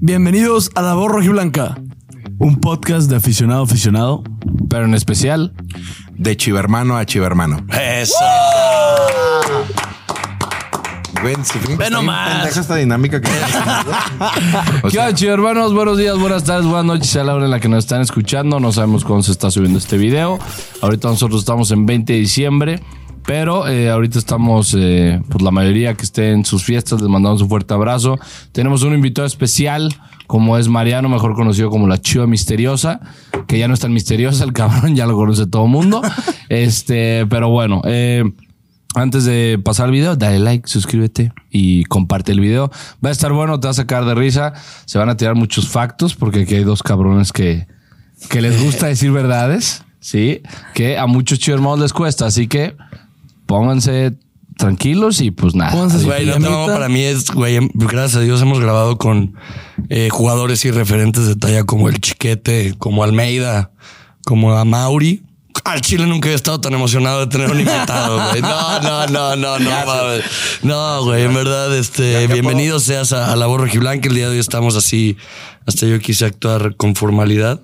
Bienvenidos a La Voz Rojiblanca, un podcast de aficionado a aficionado, pero en especial De chivermano a chivermano. Eso. Güey, Ve está bien nomás. pendeja esta dinámica que O ¿Qué sea, onda, hermanos? Buenos días, buenas tardes, buenas noches a la hora en la que nos están escuchando. No sabemos cuándo se está subiendo este video. Ahorita nosotros estamos en 20 de diciembre, pero eh, ahorita estamos, eh, pues la mayoría que esté en sus fiestas, les mandamos un fuerte abrazo. Tenemos un invitado especial, como es Mariano, mejor conocido como la Chiva Misteriosa, que ya no es tan misteriosa, el cabrón ya lo conoce todo el mundo. este, pero bueno, eh, antes de pasar al video, dale like, suscríbete y comparte el video. Va a estar bueno, te va a sacar de risa. Se van a tirar muchos factos porque aquí hay dos cabrones que, que les gusta decir verdades, ¿sí? Que a muchos hermanos les cuesta. Así que pónganse tranquilos y pues nada. Pónganse Güey, Güey, no no, para mí es, güey, gracias a Dios hemos grabado con eh, jugadores y referentes de talla como el Chiquete, como Almeida, como a Mauri. Al Chile nunca he estado tan emocionado de tener un invitado, güey. No, no, no, no, no, mames. No, güey, en verdad, este, bienvenido seas a, a la voz rojiblanca. El día de hoy estamos así, hasta yo quise actuar con formalidad.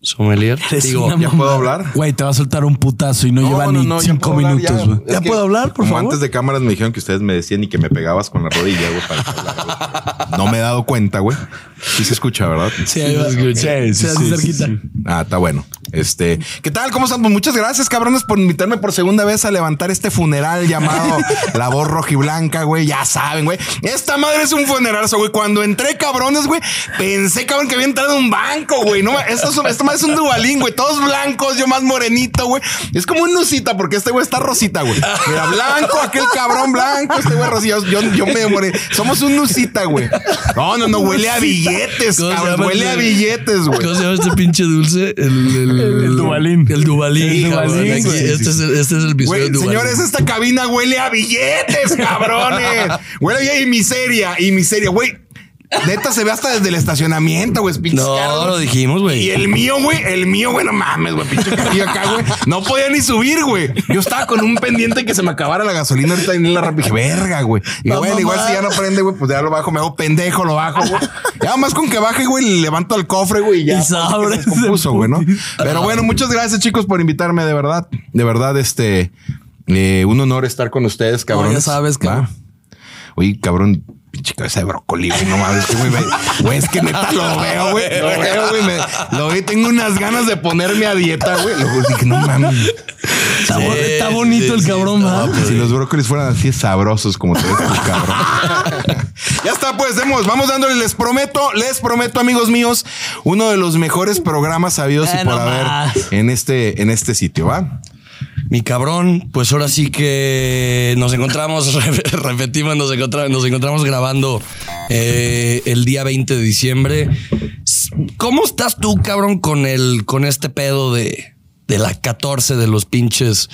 Sommelier. Digo, ¿Ya puedo hablar? Güey, te va a soltar un putazo y no, No, lleva no, ni no, cinco puedo hablar, minutos, ya. güey. ¿Ya puedo hablar, por como favor? antes de cámaras me dijeron que ustedes me decían y que me pegabas con la rodilla, güey. para que hablara, güey. No me he dado cuenta, güey. Sí se escucha, ¿verdad? Sí, ahí va. Sí, Sí, sí, cerquita. Ah, está bueno. Este, ¿qué tal? ¿Cómo están? Pues muchas gracias, cabrones, por invitarme por segunda vez a levantar este funeral llamado La Voz Rojiblanca, güey. Ya saben, güey. Esta madre es un funeralazo, güey. Cuando entré, cabrones, güey, pensé, cabrón, que había entrado un banco, güey. No, esto, es- esta madre es un dubalín, güey. Todos blancos, yo más morenito, güey. Es como un nusita, porque este güey está rosita, güey. Mira, blanco, aquel cabrón blanco, este güey rosita. Yo, yo medio moreno. Somos un nusita, güey. No, no, no, huele a billetes, ¿Cómo se cabrón. llama Huele a este? billetes, güey. ¿Cómo se llama este pinche dulce? El, el, El Dubalín. El Dubalín. El cabrón. Dubalín, Aquí, güey. este, es el, este es el episodio Güey, del Dubalín. señores, esta cabina huele a billetes, cabrones. huele a y miseria, y miseria, güey. Neta se ve hasta desde el estacionamiento, güey. No, lo dijimos, güey. Y el mío, güey, el mío, güey, no mames, güey, pinche carrillo acá, güey. No podía ni subir, güey. Yo estaba con un pendiente que se me acabara la gasolina ahorita en la rápida. Dije, verga, güey. Y No, bueno, igual si ya no prende, güey, pues ya lo bajo, me hago pendejo, lo bajo, güey. Ya más con que baje, güey, le levanto el cofre, güey, y ya. Y sobres se descompuso, de güey, ¿no? Pero bueno, muchas gracias, chicos, por invitarme, de verdad. De verdad, este, eh, un honor estar con ustedes, cabrón. ya sabes, cabrón. Oye, cabrón, pinche cabeza de brócoli, güey. No mames, güey, me- güey, es que neta lo veo, güey. Lo veo, güey. me- Lo veo, y tengo unas ganas de ponerme a dieta, güey. Luego dije, no mames. Está, Sí, está bonito sí, el cabrón, guapo. Si los brócolis fueran así sabrosos como te ves tú, cabrón. ya está, pues, demos, vamos dándole, les prometo, les prometo, amigos míos, uno de los mejores programas sabidos Eh, y por no haber más. en este, en este sitio, ¿va? Mi cabrón, pues ahora sí que nos encontramos, repetimos, nos encontramos, nos encontramos grabando eh, el día 20 de diciembre. ¿Cómo estás tú, cabrón, con el, con este pedo de, de la 14 de los pinches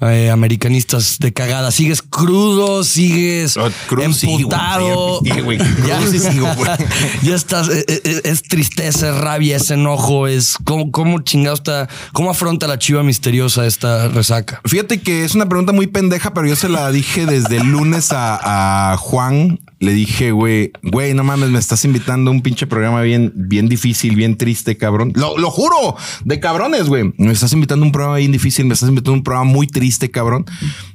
eh, americanistas de cagada? ¿Sigues crudo? ¿Sigues güey. emputado? Sí, güey. Crudo sí sigo, güey. ya estás, eh, eh, es, tristeza, es rabia, es enojo, es cómo, cómo chingado está, cómo afronta la chiva misteriosa esta resaca. Fíjate que es una pregunta muy pendeja, pero yo se la dije desde el lunes a, a Juan. Le dije, güey, güey, no mames, me estás invitando a un pinche programa bien, bien difícil, bien triste, cabrón. Lo, lo juro, de cabrones, güey. Me estás invitando a un programa bien difícil, me estás invitando a un programa muy triste, cabrón.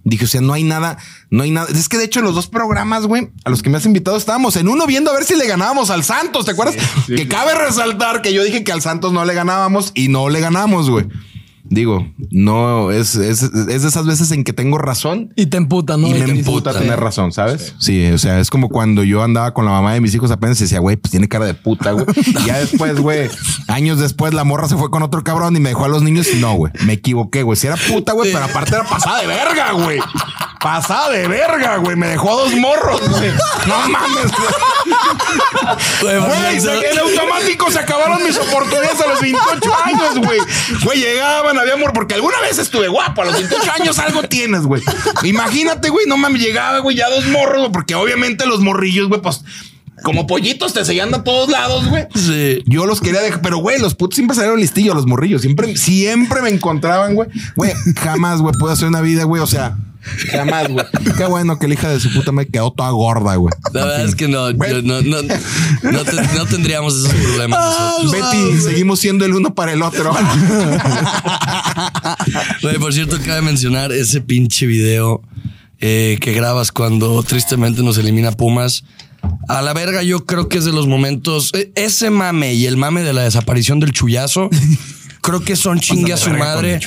Dije, o sea, no hay nada, no hay nada. Es que de hecho, los dos programas, güey, a los que me has invitado, estábamos en uno viendo a ver si le ganábamos al Santos, ¿te acuerdas? que cabe resaltar que yo dije que al Santos no le ganábamos y no le ganamos, güey. Digo, no es, es, es de esas veces en que tengo razón Y te emputa, ¿no? y me te dice, emputa tener razón, ¿sabes? Sí. o sea, es como cuando yo andaba con la mamá de mis hijos apenas y decía, güey, pues tiene cara de puta, güey. Y ya después, güey, años después, la morra se fue con otro cabrón y me dejó a los niños y no, güey, me equivoqué, güey. Si era puta, güey, pero aparte era pasada de verga, güey. Pasada de verga, güey. Me dejó a dos morros, güey. No mames, güey. Güey, en automático se acabaron mis oportunidades a los 28 años, güey. Güey, llegaban, había amor, porque alguna vez estuve guapo. A los 28 años algo tienes, güey. Imagínate, güey, no mames, llegaba, güey, ya dos morros, porque obviamente los morrillos, güey, pues como pollitos te seguían a todos lados, güey. Sí. Yo los quería dejar, pero güey, los putos siempre salieron listillos, los morrillos. Siempre, siempre me encontraban, güey. Güey, jamás, güey, puedo hacer una vida, güey. O sea, Jamás, güey. Qué bueno que la hija de su puta me quedó toda gorda, güey. La verdad es que no, yo no, no, no, te- no tendríamos esos problemas nosotros. Betty, seguimos siendo el uno para el otro. Güey, por cierto, cabe mencionar ese pinche video eh, que grabas cuando tristemente nos elimina Pumas. A la verga, yo creo que es de los momentos. eh, Ese mame y el mame de la desaparición del chullazo, creo que son chingue a su madre.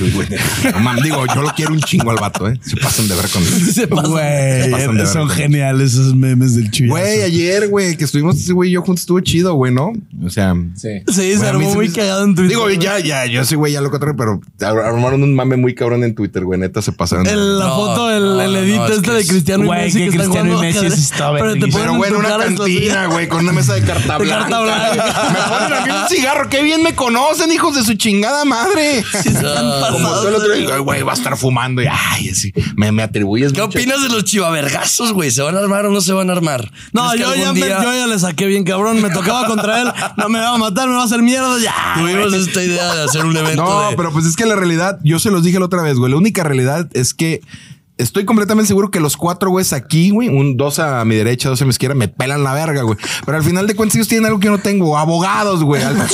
No mames, digo, yo lo quiero un chingo al vato, ¿eh? Se pasan de ver con Se pasan. Se pasan de Güey, son geniales esos memes del chuyazo. Güey, ayer, güey, que estuvimos ese güey y yo juntos, estuvo chido, güey, ¿no? O sea... Sí. Sí, se armó se muy me hizo- cagado en Twitter. Digo, ya, ya, yo ese güey ya lo controlé, pero ar- armaron un mame muy cabrón en Twitter, güey. Neta, se pasaron. El- la No, foto, el, no, el edit no, es este de Cristiano y Güey, Messi. que están Cristiano y Messi sí está Pero te ponen una en los- cantina, güey, con una mesa de carta blanca. carta blanca. Me ponen a mí un cigarro. Qué bien me conocen, hijos de su chingada madre. Ah, Como todo el otro día, güey, va a estar fumando y ay, así. Me, me atribuyes. ¿Qué mucho- opinas de los chivavergazos, güey? ¿Se van a armar o no se van a armar? No, ¿Crees que yo ya, algún me- día yo ya le saqué bien cabrón. Me tocaba contra él. No me va a matar, me va a hacer mierda. Ya. Tuvimos esta idea de hacer un evento No, de... pero pues es que la realidad, yo se los dije la otra vez, güey. La única realidad es que estoy completamente seguro que los cuatro güeyes aquí, güey, un dos a mi derecha, dos a mi izquierda, me pelan la verga, güey. Pero al final de cuentas, ellos tienen algo que yo no tengo, abogados, güey. Al, al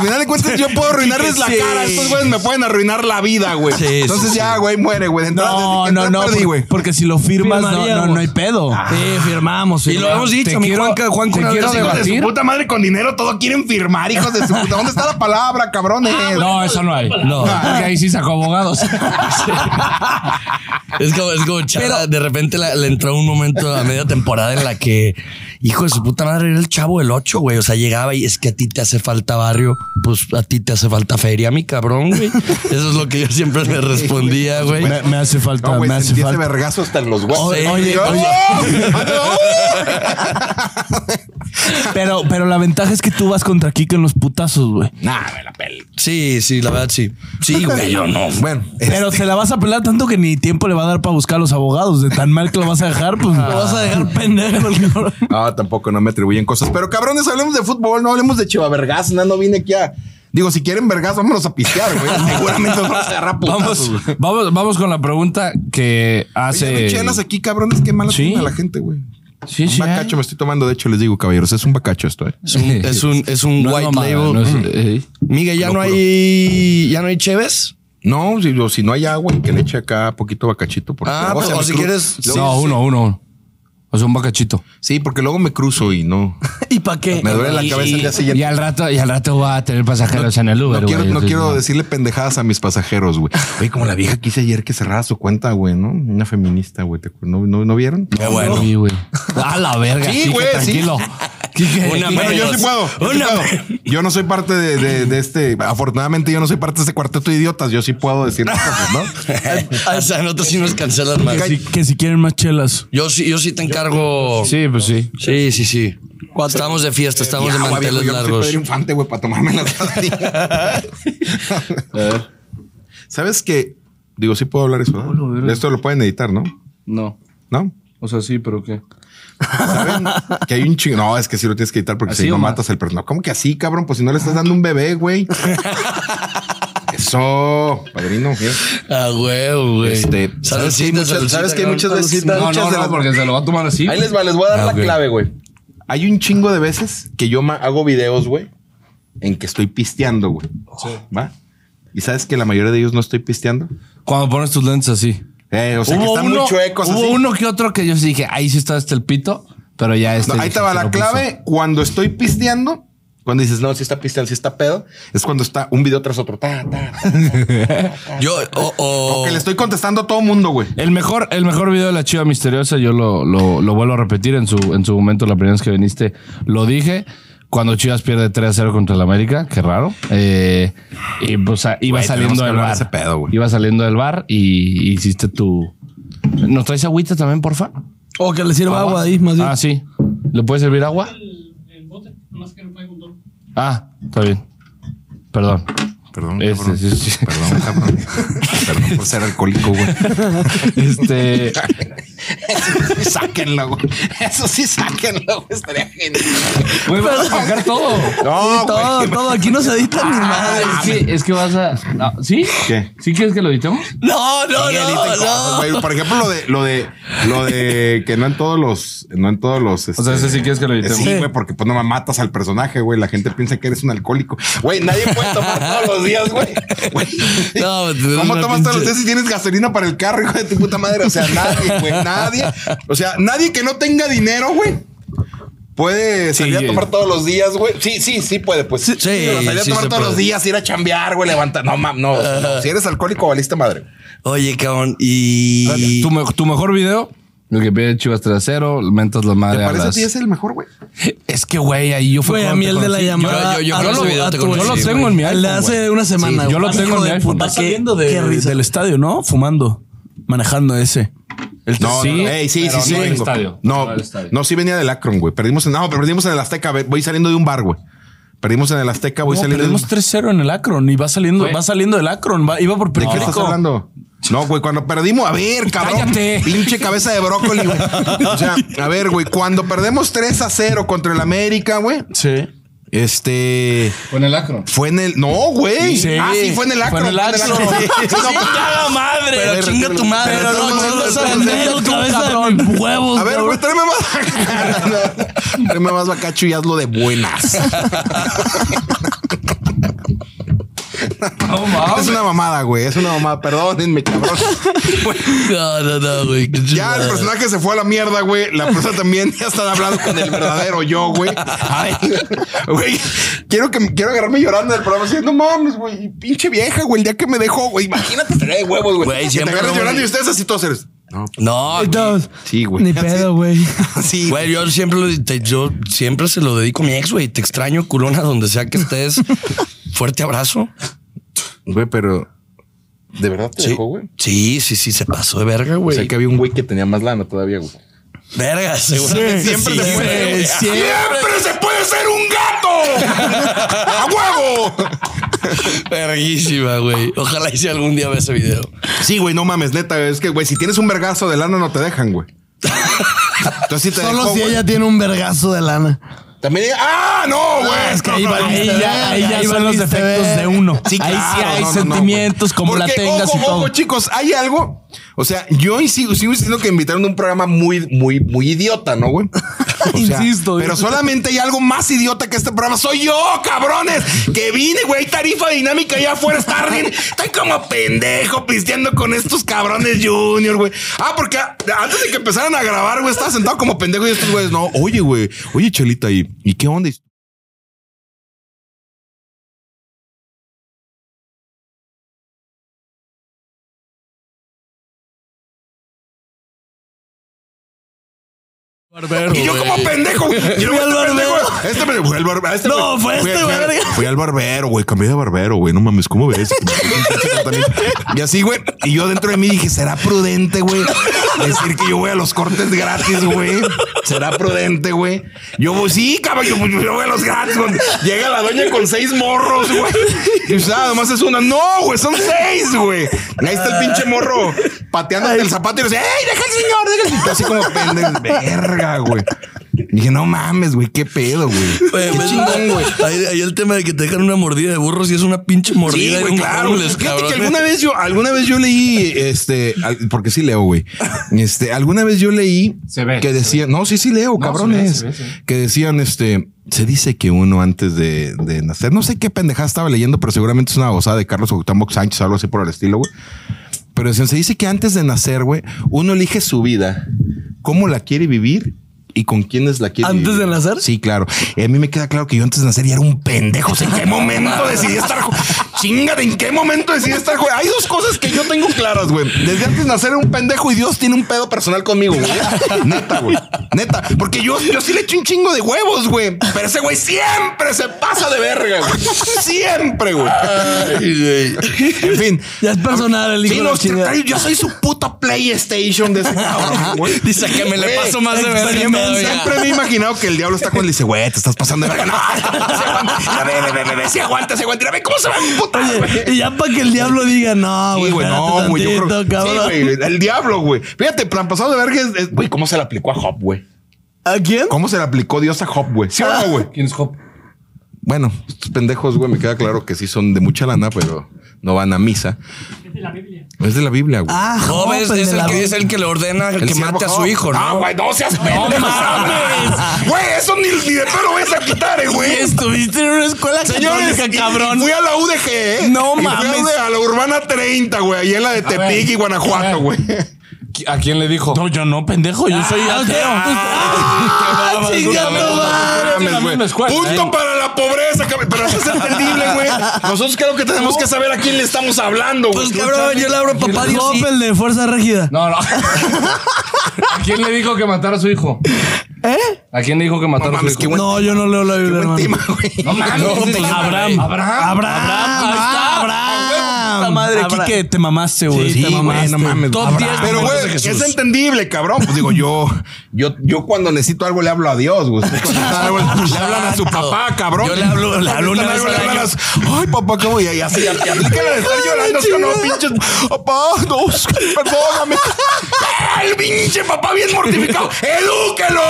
final de cuentas, yo puedo arruinarles la Sí. cara. Estos güeyes me pueden arruinar la vida, güey. Sí, sí, Entonces sí. ya, güey, muere, güey. No, no, no. perdí, güey. Porque, si lo firmas, no, no, no hay pedo. Sí, firmamos. Y lo hemos dicho, Te mi quiero- Juanca, Juanca te quiero dijo, de su debatir. puta madre con dinero, todo quieren firmar, hijos de su puta. ¿Dónde está la palabra, cabrones? No, eso no hay. No. Porque ahí sí sacó abogados. Es como, es como Chara, de repente la- le entró un momento a media temporada en la que, hijo de su puta madre, era el chavo del 8, güey. O sea, llegaba y es que a ti te hace falta barrio, pues a ti te hace falta feria, mi cabrón, güey. Eso es lo que yo siempre le respondía, güey. Me, me hace falta, No, güey, me hace falta. vergazo hasta en los huesos. Oye, Yo, oye. ¡oh! Pero, pero la ventaja es que tú vas contra Kiko en los putazos, güey. Nah, me la pelo. Sí, sí, la verdad, sí. Sí, güey, yo no. Bueno, Pero se la vas a pelar tanto que ni tiempo le va a dar para buscar a los abogados. De tan mal que lo vas a dejar, pues lo vas a dejar pendejo. el Ah, tampoco no me atribuyen cosas. Pero cabrones, hablemos de fútbol, no hablemos de chivavergas. No, no vine aquí a. Digo, si quieren vergas, vámonos a pistear, güey. Seguramente nos vamos a agarrar putazos, Vamos, güey. vamos, vamos con la pregunta que Oye, hace. no hay chelas aquí, cabrones, qué mala Sí. tiene a la gente, güey. Sí, Un sí. hay. bacacho me estoy tomando, de hecho, les digo, caballeros, es un bacacho esto, eh. Es un, es un, es un No es white mamada, label. no es- eh, Miguel, ya no hay, ya no hay cheves. No, si, o si no hay agua, que le eche acá poquito bacachito. Porque Ah, o me si quieres- luego- no, uno, uno. O sea, un bacachito. Sí, porque luego me cruzo y no. ¿Y para qué? Me duele la Y- cabeza el día siguiente. Y al rato, y al rato va a tener pasajeros en el Uber, No quiero, güey. no quiero decirle pendejadas a mis pasajeros, güey. Oye, como la vieja que hice ayer que cerrara su cuenta, güey, ¿no? Una feminista, güey. ¿No, no, no vieron? Qué bueno. Sí, güey. A la verga. Sí, güey. Tranquilo. Una yo sí puedo. Yo, sí puedo. Yo no soy parte de, de- de este. Afortunadamente, yo no soy parte de este cuarteto de idiotas. Yo sí puedo decir las cosas, ¿no? o sea, nosotros sí nos cancelan más. Que si, que si quieren más chelas. Yo sí, yo sí te encargo. Sí, pues sí. Sí, sí, sí. Estamos de fiesta, estamos de güey, viejo, manteles yo largos. Pedro Infante, güey, para tomarme las ¿Sabes qué? Digo, sí puedo hablar eso, ¿no? Esto lo pueden editar, ¿no? No. ¿No? O sea, sí, pero ¿qué? ¿Saben? que hay un chingo. No, es que sí lo tienes que editar porque ¿Así si no matas al personaje. ¿Cómo que así, cabrón? Pues si no le estás dando un bebé, güey. Eso, padrino. mira. Ah, huevo, güey. Este, ¿sabes que hay Saludcita, muchas, ¿sabes que hay muchas veces? No, muchas no, de no, las- porque se lo va a tomar así. Ahí les va, les voy a dar Ah, la clave, güey. Hay un chingo de veces que yo hago videos, güey, en que estoy pisteando, güey. ¿Va? ¿Y sabes que la mayoría de ellos no estoy pisteando? Cuando pones tus lentes así. Eh, o sea, que Hubo están uno- muy chuecos Hubo así. uno que otro que yo sí dije, ahí sí está este el pito, pero ya este. No, ahí se la lo puso. clave. Cuando estoy pisteando, cuando dices, no, si está pisteando, si está pedo, es cuando está un video tras otro. Ta, ta, ta. Yo, o, o- O que le estoy contestando a todo mundo, güey. El mejor, el mejor video de la chiva misteriosa, yo lo, lo, lo vuelvo a repetir en su, en su momento, la primera vez que viniste, lo dije. Cuando Chivas pierde 3 a 0 contra el América, qué raro. Eh, y pues ah, iba Güey, saliendo del bar. pedo, güey. iba saliendo del bar y, y hiciste tu. ¿Nos traes agüita también, porfa? O que le sirva agua ahí, más bien. Ah, sí. ¿Le puede servir agua? el bote, más que no puede. Ah, está bien. Perdón. Perdón, Ese, cabrón. sí, sí. Perdón, cabrón. Perdón por ser alcohólico, güey. Este. Eso sí, sáquenlo, güey. Eso sí, sáquenlo, güey. Estaría genial. Güey, vas a sacar todo. No, todo, güey. todo. Aquí no se edita ni nada. Es que, es que vas a. no, ¿Sí? ¿Qué? ¿Sí quieres que lo editemos? No, no, Sí, editen cosas, no, no. güey. Por ejemplo, lo de, lo de, lo de que no en todos los, no en todos los. O sea, ese sí quieres que lo editemos. Sí, güey, porque pues no me matas al personaje, güey. La gente piensa que eres un alcohólico. Güey, nadie puede tomar todos los días, güey. Güey. No, ¿Cómo tomas todos los días si tienes gasolina para el carro, hijo de tu puta madre? O sea, nadie, güey, nadie. O sea, nadie que no tenga dinero, güey. Puede salir Sí, a tomar todos los días, güey. Sí, sí, sí puede, pues. Sí, pero salir a sí tomar todos los días, ir a chambear, güey, levantar. No, mam, no, no. Si eres alcohólico, valiste madre. Oye, cabrón, y. Tu, me- tu mejor video, el que pide Chivas 3-0, mentas la ¿Te madre a parece a las- ti ese el mejor, güey? Es que, güey, ahí yo fue Fue a mí te el de la llamada. yo- yo a video a te tu- conocí, Yo lo güey. tengo en mi El iPhone. de hace güey. una semana. Sí, yo lo güey. tengo en mi iPhone. puta, qué- del estadio, ¿no? Fumando. Manejando ese. El No, Sí, no, ey, sí, pero sí, sí. no estadio. No, No del estadio. no, sí venía del Akron, güey. Perdimos en, no, pero perdimos en el Azteca. Voy saliendo de un bar, güey. Perdimos en el Azteca, voy No, saliendo perdimos 3-0 en el Akron y va saliendo, va saliendo del Akron. Va, iba por ¿De qué estás periférico. hablando? No, güey, cuando perdimos, a ver, cabrón. Cállate. Pinche cabeza de brócoli, güey. O sea, a ver, güey, cuando perdemos 3 a 0 contra el América, güey, Sí. Este. Con el acro. Fue en el. No, güey. Sí. Ah, sí, fue en el Fue Akron. en el Akron. Sí, sí, no, ¡Chingada madre! Pero chinga tu madre, Pero no, no, no, no, no, no, no, pendejo, cabeza de mis huevos. A ver, güey, tráeme más. tráeme más bacacho y hazlo de buenas. Es una mamada, güey. Es una mamada. Perdónenme, cabrón. No, no, no, güey. Ya el personaje se fue a la mierda, güey. La persona también ya están hablando con el verdadero yo, güey. Ay, güey. Quiero que quiero agarrarme llorando del programa. Así, no mames, güey. Pinche vieja, güey. El día que me dejó, güey. Imagínate, estaría de huevos, güey. Güey, Que te siempre, agarras llorando y ustedes así todos eres. No, No, Entonces, sí, güey. Ni pedo, güey. Sí, Güey, yo siempre lo te- yo siempre se lo dedico a mi ex, güey. Te extraño, culona, donde sea que estés. Fuerte abrazo. Güey, pero. ¿De verdad te Sí. dejó, güey? Sí, sí, sí, se pasó de verga, O güey. sea que había un güey que tenía más lana todavía, güey. Verga, seguramente Siempre sí, se puede. güey. Siempre se puede ser un gato. ¡A huevo! Verguísima, güey. Ojalá hice algún día ver ese video. Sí, güey, no mames, neta. Es que, güey, si tienes un vergazo de lana, no te dejan, güey. Entonces sí te Solo dejó, si güey. ella tiene un vergazo de lana. También. ¡Ah, no, güey! es que ahí va- ahí ya- ahí ya Ahí son los defectos de uno. Sí, Ahí sí claro, hay no, no, no, sentimientos, como la Porque, tengas ojo, y todo. Ojo, chicos, hay algo. O sea, yo sigo, sigo insistiendo que invitaron a un programa muy, muy, muy idiota, ¿no, güey? O sea, Insisto, Pero solamente hay algo más idiota que este programa. Soy yo, cabrones. Que vine, güey. Hay tarifa dinámica allá afuera. Está bien. Estoy como pendejo pisteando con estos cabrones junior, güey. Ah, porque antes de que empezaran a grabar, güey, estaba sentado como pendejo y estos güeyes, no. Oye, güey. Oye, Chelita, ¿y, ¿y qué onda? Y yo como pendejo. Y luego Fui al este barbero. Este pendejo. Fui al barbero. Este No, güey. fue este verga. Fui al barbero, güey. Cambié de barbero, güey. No mames, ¿cómo ves? y así, güey. Y yo dentro de mí dije, ¿será prudente, güey? Decir que yo voy a los cortes gratis, güey. ¿Será prudente, güey? Yo voy, sí, cabrón, yo, yo voy a los gratis. güey. Llega la doña con seis morros, güey. Y dice, ah, nomás es una. No, güey, son seis, güey. Ahí está el pinche morro pateando el zapato y le dice, ¡Ey, deja al señor! Deja al señor! Así como pendejo. Verga, güey. Dije, no mames, güey, qué pedo, güey. Qué ves, chingón, güey. Ahí, ahí el tema de que te dejan una mordida de burros y es una pinche mordida Sí, güey, claro. Fíjate que alguna vez yo, alguna vez yo leí, este, porque sí leo, güey. Este, alguna vez yo leí Se ve, que decían, no, sí, sí leo, cabrones. se ve, se ve. Que decían, este, se dice que uno antes de, de nacer, no sé qué pendejada estaba leyendo, pero seguramente es una babosada de Carlos Cuauhtémoc Sánchez, algo así por el estilo, güey. Pero se dice que antes de nacer, güey, uno elige su vida, cómo la quiere vivir y con quiénes la quiere ¿Antes de nacer? Sí, claro. Y a mí me queda claro que yo antes de nacer ya era un pendejo. ¿En qué momento decidí estar? Chingada, ¿en qué momento decidí estar? jo- Hay dos cosas que yo tengo claras, güey. Desde antes de nacer era un pendejo y Dios tiene un pedo personal conmigo, güey. Neta, güey. Neta. Porque yo, yo sí le echo un chingo de huevos, güey. Pero ese güey siempre se pasa de verga, güey. Siempre, güey. En fin. Ya es personal el hijo Sí, de la yo soy su puta PlayStation de ese cabrón, güey. Dice que me le Güey, paso más de verga Siempre, me he imaginado que el diablo está cuando le dice, güey, te estás pasando de verga. No, se aguanta. A ver, ve, ve, ve, se aguanta, se aguanta. Mira, ve cómo se va a putas, güey. Y ya para que el diablo diga, no, Sí, güey. güey, no, güey. Yo creo. El diablo, güey. Fíjate, plan pasado de verga es, güey, ¿cómo se le aplicó a Job, güey? ¿A quién? ¿Cómo se le aplicó Dios a Job, güey? ¿Sí o no, güey? ¿Quién es Hop? Bueno, estos pendejos, güey, me queda claro que sí son de mucha lana, pero no van a misa. Es de la Biblia. Es de la Biblia, güey. Ah, Job Job, es, el es que, es el que le ordena El que siervo mate a su hijo, ¿no? Ah, güey, no seas pendejo. mames. Güey, eso ni, ni de pedo vas a quitar, eh, güey. Estuviste en una escuela Señores, católica, cabrón. y fui a la UDG, ¿eh? No Y fui a mames. UDG, A la Urbana 30, güey, ahí en la de Tepic y Guanajuato, güey. ¿A quién le dijo? No, yo no, pendejo. Yo soy ateo. Ah, madre. Punto para la pobreza, cabrón. Pero eso es entendible, güey. Nosotros creo que tenemos que saber a quién le estamos hablando, güey. Pues cabrón, yo le abro a papá Dios. Job, sí. el de Fuerza Régida. No, no. ¿A quién le dijo que matara a su hijo? ¿Eh? ¿A quién le dijo que matara No a su hijo? No, yo no leo la Biblia, hermano. No mames. Abraham. Abraham. Abraham. Ahí está. Abraham. Puta madre, Abraham. Quique, te mamaste, güey. Sí, te güey, mamaste. no mames. Top Abraham. 10 Pero, güey, es entendible, cabrón. Pues digo, yo, yo, yo cuando necesito algo le hablo a Dios, güey. Ustedes cuando necesitan algo, le hablan a su papá, cabrón. Yo le hablo- le hablo una Cuando vez necesitan al algo, le hablan a- Ay, papá, ¿cómo? Y así, y así, aplica la de estar llorando, es que no, pinches. Papá, no, perdóname. El pinche papá bien mortificado. ¡Edúquelos!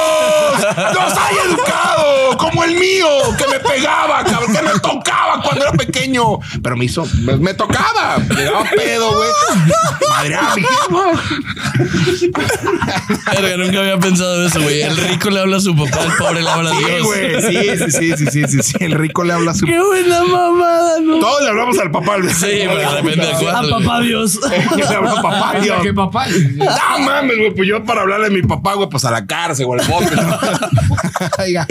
¡Los hay educado! Como el mío, que me pegaba, cabrón, que me tocaba cuando era pequeño. Pero me hizo, me, me tocaba. Llegaba pedo, güey. Madre Verga, nunca había pensado eso, güey. El rico le habla a su papá, el pobre le habla a Sí, Dios. güey. Sí, sí, sí, sí, sí, sí, sí. El rico le habla a su. Qué buena mamada, ¿no? Todos le hablamos al papá. Sí, pero de A cuál. papá Dios. Yo le hablo a papá, Dios. ¿Qué papá? No mames, güey. Pues yo para hablarle a mi papá, güey, pues a la cárcel, güey, al bote. ¿no? Oiga.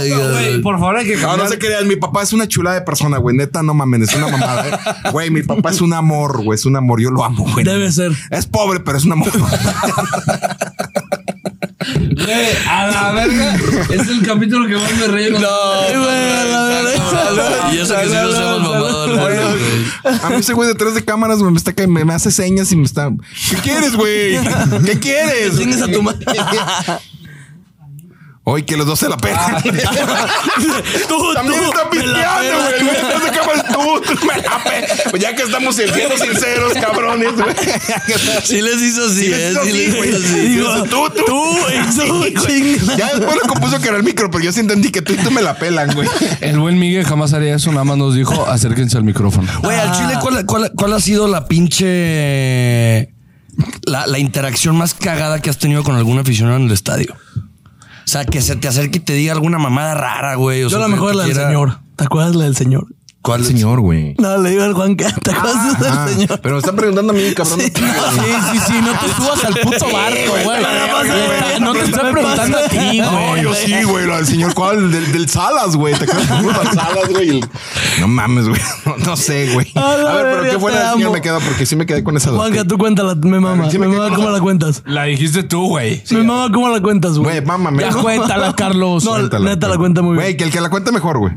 Ay, Güey, por favor, hay que No, cambiar. no se crean. Mi papá es una chulada de persona, güey. Neta, no mames, es una mamada. ¿eh? Güey, mi papá es un amor, güey. Es un amor. Yo lo amo, güey. Debe ser. Es pobre, pero es un amor. Güey, a la verga. Es el capítulo que más me reí. No, güey, a la verga. Y eso que sí nos hemos mamado. A mí ese güey detrás de cámaras, güey, me está que me, me hace señas y me está. ¿Qué quieres, güey? ¿Qué quieres? Chingues a tu madre. Hoy que los dos se la pegan. Tú, También tú, está me la pisteando, güey. tú, tú me la ya que estamos siendo sinceros, cabrones, güey. Sí les hizo así, Sí, les ¿eh? hizo Sí así, les güey. hizo así. Digo, tú, tú. Tú y tú, Sí, güey. chinga. Ya después lo compuso que era el micro, pero yo sí entendí que tú y tú me la pelan, güey. El buen Miguel jamás haría eso, nada más nos dijo acérquense al micrófono. Güey, al Ah. chile, ¿cuál, cuál, cuál ha sido la pinche. La, la interacción más cagada que has tenido con algún aficionado en el estadio? O sea, que se te acerque y te diga alguna mamada rara, güey. o Yo la que mejor la del quiera- señor. ¿Te acuerdas la del señor? ¿Cuál? Señor, güey. No, le digo al Juan que te acuerdas Ah, del señor. pero me están preguntando a mí, cabrón. Sí, sí, sí, no te subas al puto barco, güey. No te estoy preguntando a ti, No, güey. yo sí, güey. Lo del señor, ¿cuál? Del, del Salas, güey. ¿Te acuerdas al Salas, güey? No mames, güey. No, no sé, güey. A ver, pero ¿qué del señor? Me quedo porque sí me quedé con esa duda. Juanca, tú cuéntala, me mama. Sí me mama cómo la cuentas. La dijiste tú, güey. me mama cómo la cuentas, güey. Güey, mámame. Ya cuéntala, Carlos. No, neta la cuenta muy Güey, bien. que el que la cuente mejor, güey.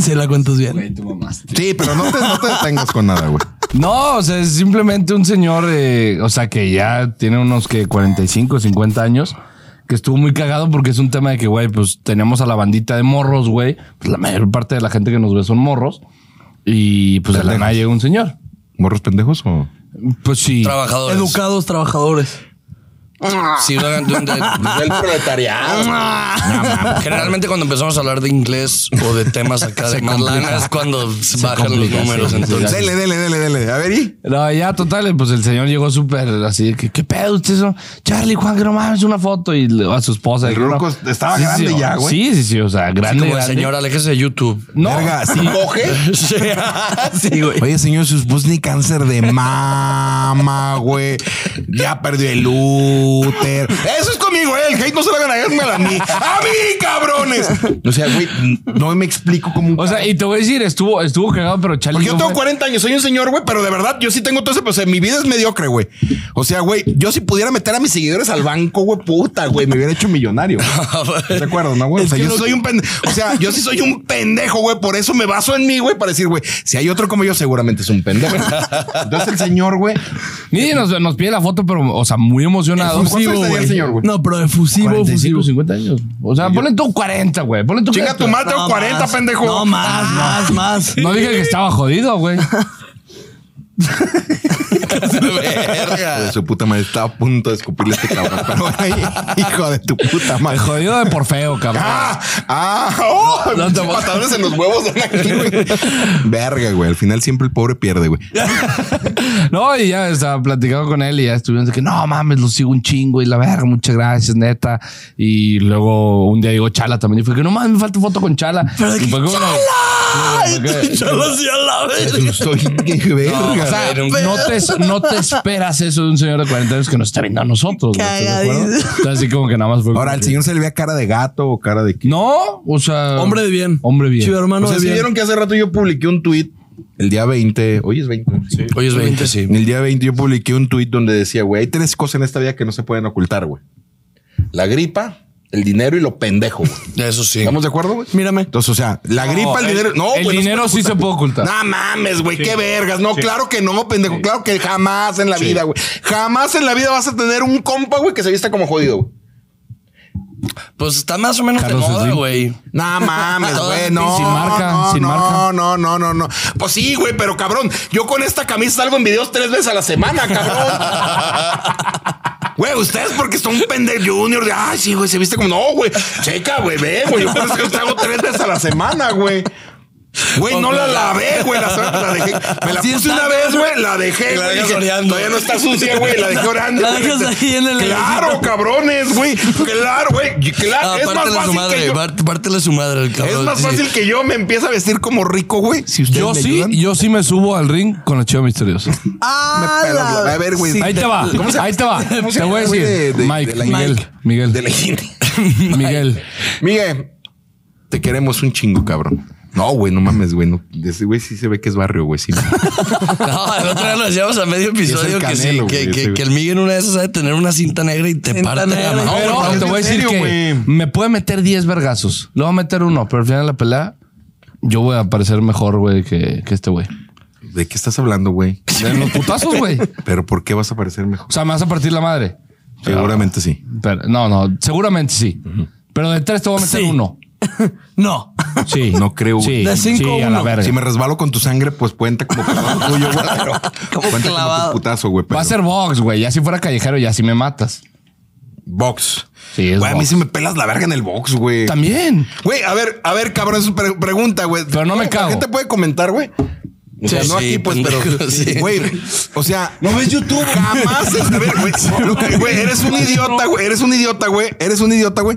Sí, la cuentas bien. tú mamaste. Sí, pero no te, no te detengas con nada, güey. No, o sea, es simplemente un señor, eh, o sea, que ya tiene unos que 45, 50 años, que estuvo muy cagado porque es un tema de que, güey, pues tenemos a la bandita de morros, güey. Pues la mayor parte de la gente que nos ve son morros. Y pues de la nada llega un señor. ¿Morros pendejos o...? Pues sí. Trabajadores. Educados trabajadores. Sí, lo hagan de- de- Del proletariado. Generalmente cuando empezamos a hablar de inglés o de temas acá de más lana es cuando bajan los números. sí, entonces, Dele, dele, dele, dele. A ver, ¿y? No, ya total, pues el señor llegó súper así, que qué pedo ustedes son? Charlie, Juan, que no mames una foto y le- a su esposa. El no. ruco estaba Sí, grande sí, ya, güey. Sí, sí, sí, o sea, así grande. como el grande. señor, aléjese de YouTube. No, Verga, ¿sí coge? Sí, sí, güey. Oye, señor, sus pues ni cáncer de mama, güey. Ya perdió el Eso es conmigo, eh. El hate no se lo hagan a mí. ¡A mí, cabrones! O sea, güey, no me explico cómo. O sea, y te voy a decir, estuvo, estuvo cagado, pero. Porque yo tengo fue- 40 años, soy un señor, güey, pero de verdad yo sí tengo todo ese, pues o sea, mi vida es mediocre, güey. O sea, güey, yo si pudiera meter a mis seguidores al banco, güey, puta, güey, me hubiera hecho millonario. ¿De acuerdo, no, güey? O sea, yo soy un pendejo. O sea, yo sí soy un pendejo, güey, por eso me baso en mí, güey, para decir, güey, si hay otro como yo, seguramente es un pendejo. Entonces el señor, güey, Ni nos, nos pide la foto, pero, o sea, muy emocionado. ¿Cuántos efusivo, tenía el güey. señor, güey? No, pero efusivo, 45, efusivo. 50 años. O sea, ponle tú 40, güey. Ponle tú Chinga 40. tu madre, No, 40, más. pendejo. No, más, más, más. No dije que estaba jodido, güey. Verga. De su puta madre estaba a punto de escupirle a este cabrón. Pero bueno, hijo de tu puta madre. Jodido de por feo, cabrón. Ah, ah, oh, No te voy- patadas en los huevos. de aquí, güey. Verga, güey. Al final siempre el pobre pierde, güey. No, y ya estaba platicando con él y ya estuvimos de que no mames, lo sigo un chingo y la verga, muchas gracias, neta. Y luego un día llegó Chala también y fue que no mames, me falta foto con Chala. Pero Y que fue como- ¡Chala! Lo hacía a la vez. Estoy verga. O sea, no te, no te esperas eso de un señor de 40 años que nos está viendo a nosotros. Entonces, así como que nada más fue. Ahora, como ¿al que- señor se le veía cara de gato o cara de qué? No, o sea. Hombre de bien. Hombre bien. Chivo hermano O sea, de ¿sí bien. vieron que hace rato yo publiqué un tweet el día 20. Hoy es 20. Sí. Hoy es 20, sí. El día 20 yo publiqué un tweet donde decía, güey, hay tres cosas en esta vida que no se pueden ocultar, güey. La gripa, el dinero y lo pendejo, güey. Eso sí. ¿Estamos de acuerdo, güey? Mírame. Entonces, o sea, la gripa, el, el- dinero. No, el güey, no dinero sí se puede ocultar. No mames, güey, qué vergas. No, claro que no, pendejo. Claro que jamás en la vida, güey. Jamás en la vida vas a tener un compa, güey, que se vista como jodido, güey. Pues está más o menos Carlos de moda, güey. No mames, güey, no. Sin marca, no, sin no, marca. No, no, no, no. Pues sí, güey, pero cabrón, yo con esta camisa salgo en videos tres veces a la semana, cabrón. Güey, ustedes porque son un pendejo junior de, ay, sí, güey, se viste como, no, güey, checa, güey, ve, güey, yo por eso que hago tres veces a la semana, güey. Güey, no la lavé, güey, la, la dejé. Me la puse una vez, güey, la dejé, la dije, oreando. Todavía no está sucia, güey, la dejé orando. La dejas ahí en el Claro, cabrones, güey. Claro, güey. Claro, Ah, es más su fácil que madre. Pártele a su madre, el cabrón. Es más sí. fácil que yo me empiece a vestir como rico, güey. Si Yo me sí, ayudan. yo sí me subo al ring con el chivo misterioso. Ah, Me pelas, la- la- a ver, güey. Ahí te va, ahí te va. ¿Cómo se Te voy a decir, de- de- Mike, la- Miguel. Miguel, De la gente. Miguel. Miguel, te queremos un chingo, cabrón. No, güey, no mames, güey. No. Ese güey sí se ve que es barrio, güey. Sí. No, el otro día lo decíamos a medio episodio que sí, que, el Miguel en una de esas sabe tener una cinta negra y te madre. Pero no, te voy a decir serio, que güey. me puede meter 10 vergazos. Le voy a meter uno, pero al final de la pelea, yo voy a parecer mejor, güey, que, que este güey. ¿De qué estás hablando, güey? De los putazos, güey. Pero ¿por qué vas a parecer mejor? O sea, me vas a partir la madre. Seguramente sí. Pero- no, no, seguramente sí. Pero de tres te voy a meter Sí. uno. No. Sí. No creo, güey. Sí, De cinco, sí, a la verga. Si me resbalo con tu sangre, pues cuenta como putazo tuyo, güey. Pero Como cuenta como tu putazo, güey. Va a ser box, güey. Ya si fuera callejero, ya si me matas. box. Sí, es Güey, a mí box. sí me pelas la verga en el box, güey. También. Güey, a ver, a ver, cabrón, es una pre- pregunta, güey. Pero no me La cago. gente puede comentar, güey. O sea, Sí, no aquí, pues, pero. sí. Güey, o sea. ¿No ves YouTube? Jamás. es- a ver, güey. eres un idiota, güey. Eres un idiota, güey. Eres un idiota, güey.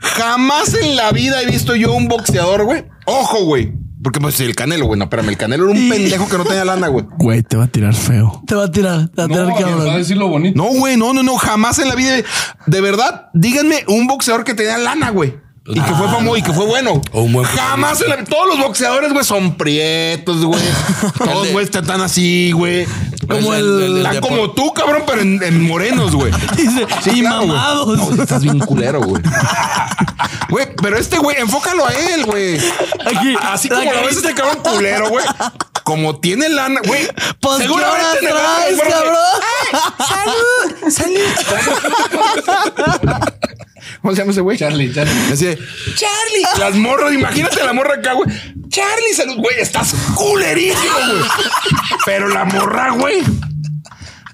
Jamás en la vida he visto yo un boxeador, güey. Ojo, güey. Porque, pues, el canelo, güey. No, espérame. El canelo era un pendejo que no tenía lana, güey. Güey, te va a tirar feo. Te va a tirar, te va a tirar cabrón. decir lo bonito. No, güey, no, no, no, jamás en la vida. De verdad, díganme un boxeador que tenía lana, güey. Y que fue famoso y que fue bueno. O un buen Jamás en la Todos los boxeadores, güey, son prietos, güey. Todos, güey, están así, güey. Como el- el- el Están de como tú, cabrón, pero en, en morenos, güey. Dice, y claro, güey. mamados. No, estás bien culero, güey. Güey, pero este güey, enfócalo a él, güey. Así como lo ves este cabrón culero, güey. Como tiene lana, güey. Pues, ¿qué hora en el traes, barrio fueron de, cabrón? ¡Salud! ¡Salud! ¿Cómo se llama ese güey? Charlie, Charlie. Así de, Charlie. Las morras, imagínate la morra acá, güey. Charlie, salud, güey. Estás culerísimo, güey. Pero la morra, güey.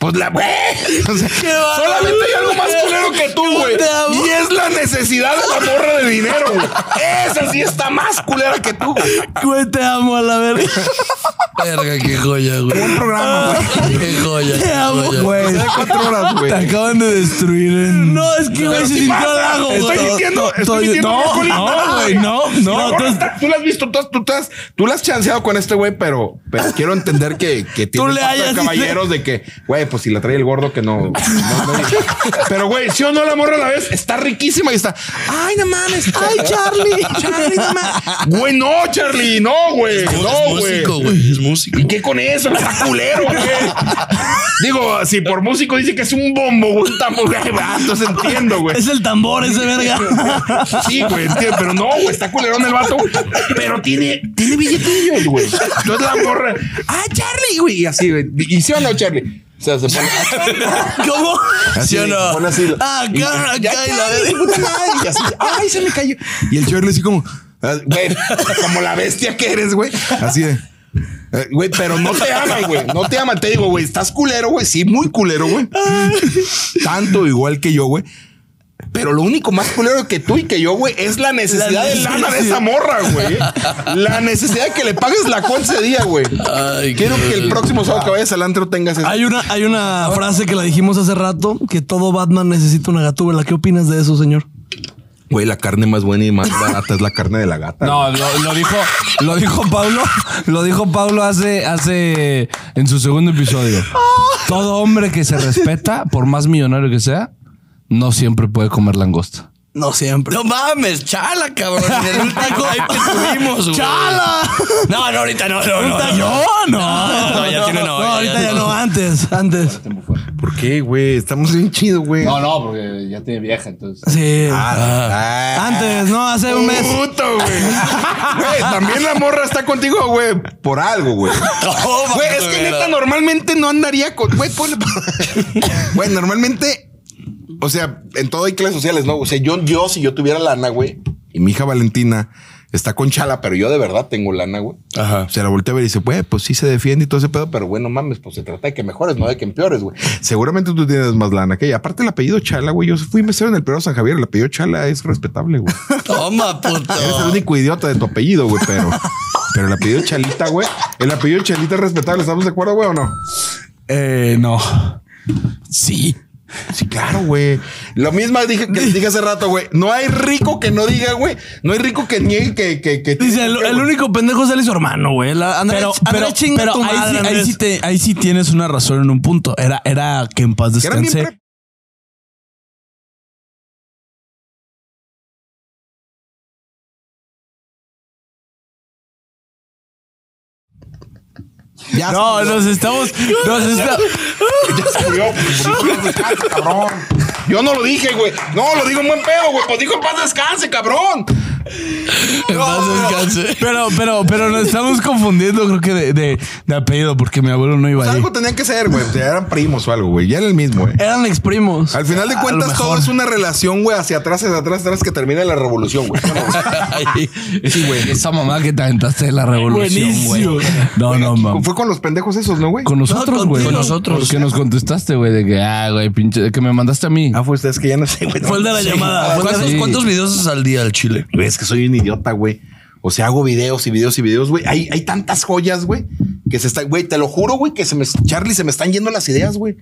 Pues la, güey. O sea, bárbaro. solamente hay algo más culero que tú, güey. Y es la necesidad de la morra de dinero, güey. Esa sí está más culera que tú, güey. Güey, te amo a la verga. Verga, qué joya, güey. Un programa, güey. Qué joya. Te qué amo, güey. Cuatro horas, güey. Te acaban de destruir en... No, es que, güey, se sintió güey. Estoy mintiendo, estoy mintiendo. No, güey, no, no. tú- la has visto, tú, tú, te has- tú la has chanceado con este güey, pero, quiero entender que, tiene caballeros de que, güey, pues si la trae el gordo que no. no- no- pero, güey, si o no la morra a la vez está riquísima y está. Ay, no mames. Ay, Charlie. Charlie, no mames. Güey, no, Charlie, no, güey. Es No, güey. músico, güey. Es músico. ¿Y qué con eso? ¿Está culero qué? Digo, si por músico dice que es un bombo, güey, un tambor, güey, entonces entiendo, güey. Es el tambor ese verga. Sí, güey, entiendo, pero no, güey, está culerón el vato, güey. Pero tiene, tiene billetillos, güey. Entonces la morra, ah, Charlie, güey, y así, güey. ¿Y sí o no, Charlie? O sea, se pone ¿Cómo? así. ¿Sí o no? Pone así. Ah, Y- acá, ya acá y la cállate, puta madre, y así, ay, se me cayó. Y el Charlie así como, ah, güey, como la bestia que eres, güey. Así de. eh, Güey, pero no te aman, güey. No te aman. Te digo, güey, estás culero, güey. Sí, muy culero, güey. Tanto igual que yo, güey. Pero lo único más culero que tú y que yo, güey, es la necesidad La de lana de esa morra, güey. La necesidad de que le pagues la cuenta ese día, güey. Ay, Quiero que el próximo sábado que vayas al antro tengas eso. Hay una, hay una frase que la dijimos hace rato, que todo Batman necesita una gatúbela. ¿Qué opinas de eso, señor? Güey, la carne más buena y más barata es la carne de la gata. No, lo, lo dijo, lo dijo Pablo, lo dijo Pablo hace, hace en su segundo episodio. Todo hombre que se respeta, por más millonario que sea, no siempre puede comer langosta. No siempre. No mames, chala, cabrón. En el último hype que tuvimos, güey. ¡Chala! No, no, ahorita no, no, no. ¿Yo? No. No, ya tiene novia, ahorita ya no, antes, antes. ¿Por qué, güey? Estamos bien chido, güey. No, no, porque ya tiene vieja, entonces. Sí. Ah, Antes, no, hace un mes. Puto, güey. Güey, también la morra está contigo, güey. Por algo, güey. Güey, es que neta normalmente no andaría con. Güey, ponle. Güey, normalmente. O sea, en todo hay clases sociales, ¿no? O sea, yo, yo, si yo tuviera lana, güey, y mi hija Valentina está con chala, pero yo de verdad tengo lana, güey. Ajá. Se la voltea a ver y dice, güey, pues sí se defiende y todo ese pedo, pero bueno, mames, pues se trata de que mejores, no de que empeores, güey. Seguramente tú tienes más lana que ella. Aparte, el apellido Chala, güey. Yo fui mesero en el Perro San Javier. El apellido Chala es respetable, güey. Toma, puto. Eres el único idiota de tu apellido, güey, pero. Pero el apellido Chalita, güey. El apellido Chalita es respetable. ¿Estamos de acuerdo, güey, o no? Eh, no. Sí. Sí, claro, güey. Lo mismo dije que dije hace rato, güey. No hay rico que no diga, güey. No hay rico que niegue que. que, que Dice, el, el único pendejo es él y su hermano, güey. La- Andrés, Pero, Andrés, pero, pero ahí, madre, sí, ahí, sí te- ahí sí tienes una razón en un punto. Era, era que en paz descanse. Ya No, nos estamos. Nos está- Ya se murió. Murió, descanse, cabrón. Yo no lo dije, güey. No, lo digo en buen pedo, güey. Pues dijo en paz descanse, cabrón. En paz descanse. Pero, pero, pero nos estamos confundiendo, creo que de, de, de apellido, porque mi abuelo no iba Pues ahí. algo tenían que ser, güey. O sea, eran primos o algo, güey. Ya era el mismo, güey. Eran exprimos. Al final de A cuentas, todo es una relación, güey, hacia atrás, hacia atrás, atrás, que termina la revolución, güey. Sí, güey. Esa mamá que te aventaste de la revolución, güey. No, no, mamá. Fue con los pendejos esos, ¿no, güey? Con nosotros, No, güey. Con nosotros. Porque nos contestaste, güey, de que, ah, güey, pinche, que me mandaste a mí. Ah, fue ustedes que ya no sé, güey. Fue el de la llamada. ¿Cuántos, Sí. cuántos videos al día al chile? Es que soy un idiota, güey. O sea, hago videos y videos y videos, güey. Hay, hay tantas joyas, güey, que se está, güey, te lo juro, güey, que se me, Charlie, se me están yendo las ideas, güey.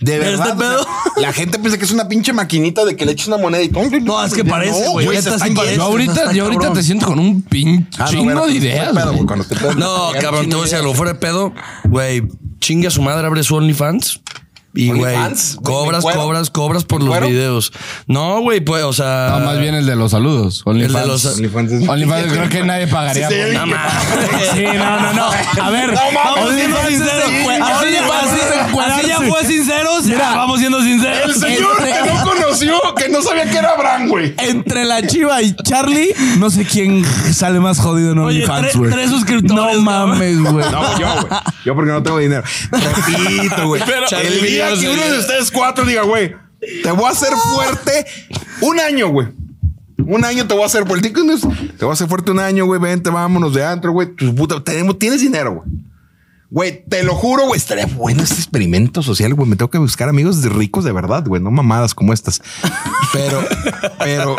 De ¿Este verdad. o sea, pedo? la gente piensa que es una pinche maquinita de que le eches una moneda y No, es que parece, güey. parece. Yo ahorita, yo ahorita te siento con un pinche Ah, no, de pues, ideas, no pedo, te No, cabrón, te voy a decir algo. Fuera de pedo, güey, chingue a su madre, abre su OnlyFans. Y, güey, cobras, cobras, cobras por ¿Me los videos. No, güey, pues, o sea. No, más bien el de los saludos. OnlyFans. los- OnlyFans es- OnlyFans creo que nadie pagaría. Sí, por- No, sí. no, no, no. A ver, No mames, sí, Así sí, ya- fue sinceros. Mira, vamos siendo sinceros. El señor que no conoció, que no sabía que era Abraham, güey. Entre la chiva y Charlie, no sé quién sale más jodido en OnlyFans, güey. tres suscriptores, No mames, güey. No, yo, güey. Yo porque no tengo dinero. Repito, güey. Charlie El día que uno de ustedes cuatro diga, güey, te voy a hacer fuerte un año, güey. Un año te voy a hacer fuerte. Te voy a hacer fuerte un año, güey. Vente, vámonos de antro, güey. Tu puta, tenemos, tienes dinero, güey. Güey, te lo juro, güey. Estaría bueno este experimento social, güey. Me tengo que buscar amigos de ricos de verdad, güey. No mamadas como estas. Pero, pero,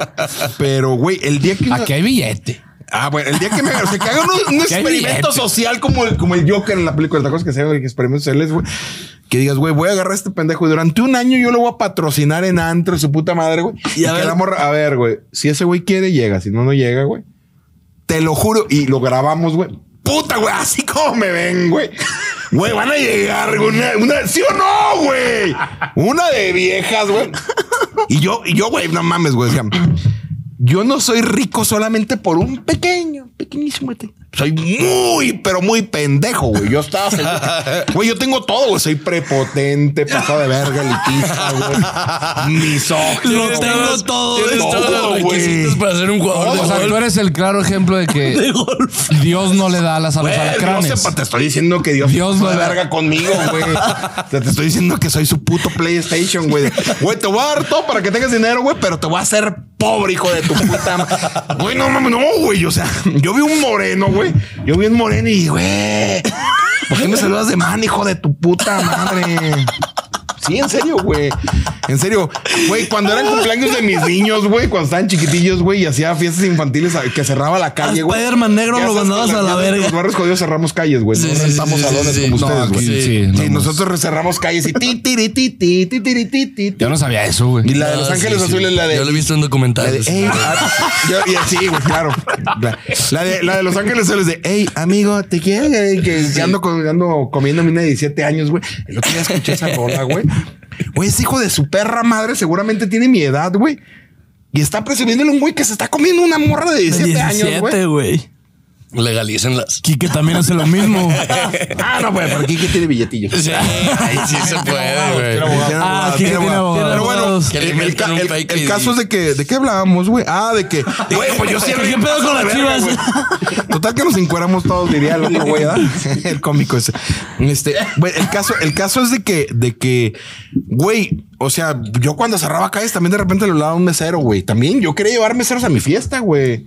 pero, güey, el día que. Aquí hay billete. Ah, bueno, el día que me o sea, que hagan un, experimento social como el, como el Joker en la película, ¿te acuerdas que se hagan experimentos sociales, güey? Que digas, güey, voy a agarrar a este pendejo y durante un año yo lo voy a patrocinar en antro, su puta madre, güey. Y Y, a ver- la morra- a ver, güey, si ese güey quiere, llega. Si no, no llega, güey. Te lo juro. Y lo grabamos, güey. Puta, güey, así como me ven, güey. Güey, van a llegar, güey. Una, una- ¿Sí o no, güey? Una de viejas, güey. Y yo, y yo, güey, no mames, güey. yo no soy rico solamente por un pequeño, pequeñísimo. este. Soy muy, pero muy pendejo, güey. Yo estaba seguro. Güey, yo tengo todo, güey. Soy prepotente, pasado de verga, elitista, güey. Misógino. Lo güey. tengo todo. Tienes Todo, todos los güey. requisitos para ser un jugador de O sea, tú eres el claro ejemplo de que Dios no le da alas a los alacranes. no sepa, te estoy diciendo que Dios, Dios no de da- verga conmigo, güey. O sea, te estoy diciendo que soy su puto PlayStation, güey. Güey, te voy a dar todo para que tengas dinero, güey, pero te voy a hacer pobre, hijo de tu puta. Güey, no mames, no, güey. O sea, yo vi un moreno, güey. Yo vi un moreno y, güey, ¿por qué me saludas de man, hijo de tu puta madre? Sí, en serio, güey. En serio, güey, cuando eran cumpleaños de mis niños, güey, cuando estaban chiquitillos, güey, y hacía fiestas infantiles que cerraba la calle, güey. Spider-Man negro lo mandabas a la verga. Los barrios jodidos cerramos calles, güey. No rentamos salones como ustedes, güey. Sí, sí, no, no. nosotros cerramos calles y ti, ti, ti, ti, tiri, ti, ti, ti. Yo no sabía eso, güey. Y la de Los Ángeles. Azules, la de. Yo lo he visto en documentales. "Ey, ah", yo- y así, güey, claro. La, de, la de Los Ángeles Azules de, hey, amigo, te quiero que, ando, co- ando comiendo a mi niña de 17 años, güey. El otro día escuché esa rola, güey. Güey, ese hijo de su perra madre seguramente tiene mi edad, güey. Y está presumiéndole un güey que se está comiendo una morra de 17, años, güey. 17, güey. Legalícenlas. Quique también hace lo mismo. Ah, no, güey, pero aquí que tiene billetillos. Sí, ahí sí se puede, güey. Ah, abogado, Quique tiene tiene abogado. abogado. Pero bueno, abogados. Que le el, el el- fake el ID. caso es de que, ¿de qué hablábamos, güey? Ah, de que, güey, pues yo siempre. ¿Qué pedo con las Verga, chivas? güey. Total que nos encueramos todos, diría el otro güey. El cómico ese. Este, güey, el caso, el caso es de que, de que, güey, o sea, yo cuando cerraba calles también de repente le hablaba a un mesero, güey. También yo quería llevar meseros a mi fiesta, güey.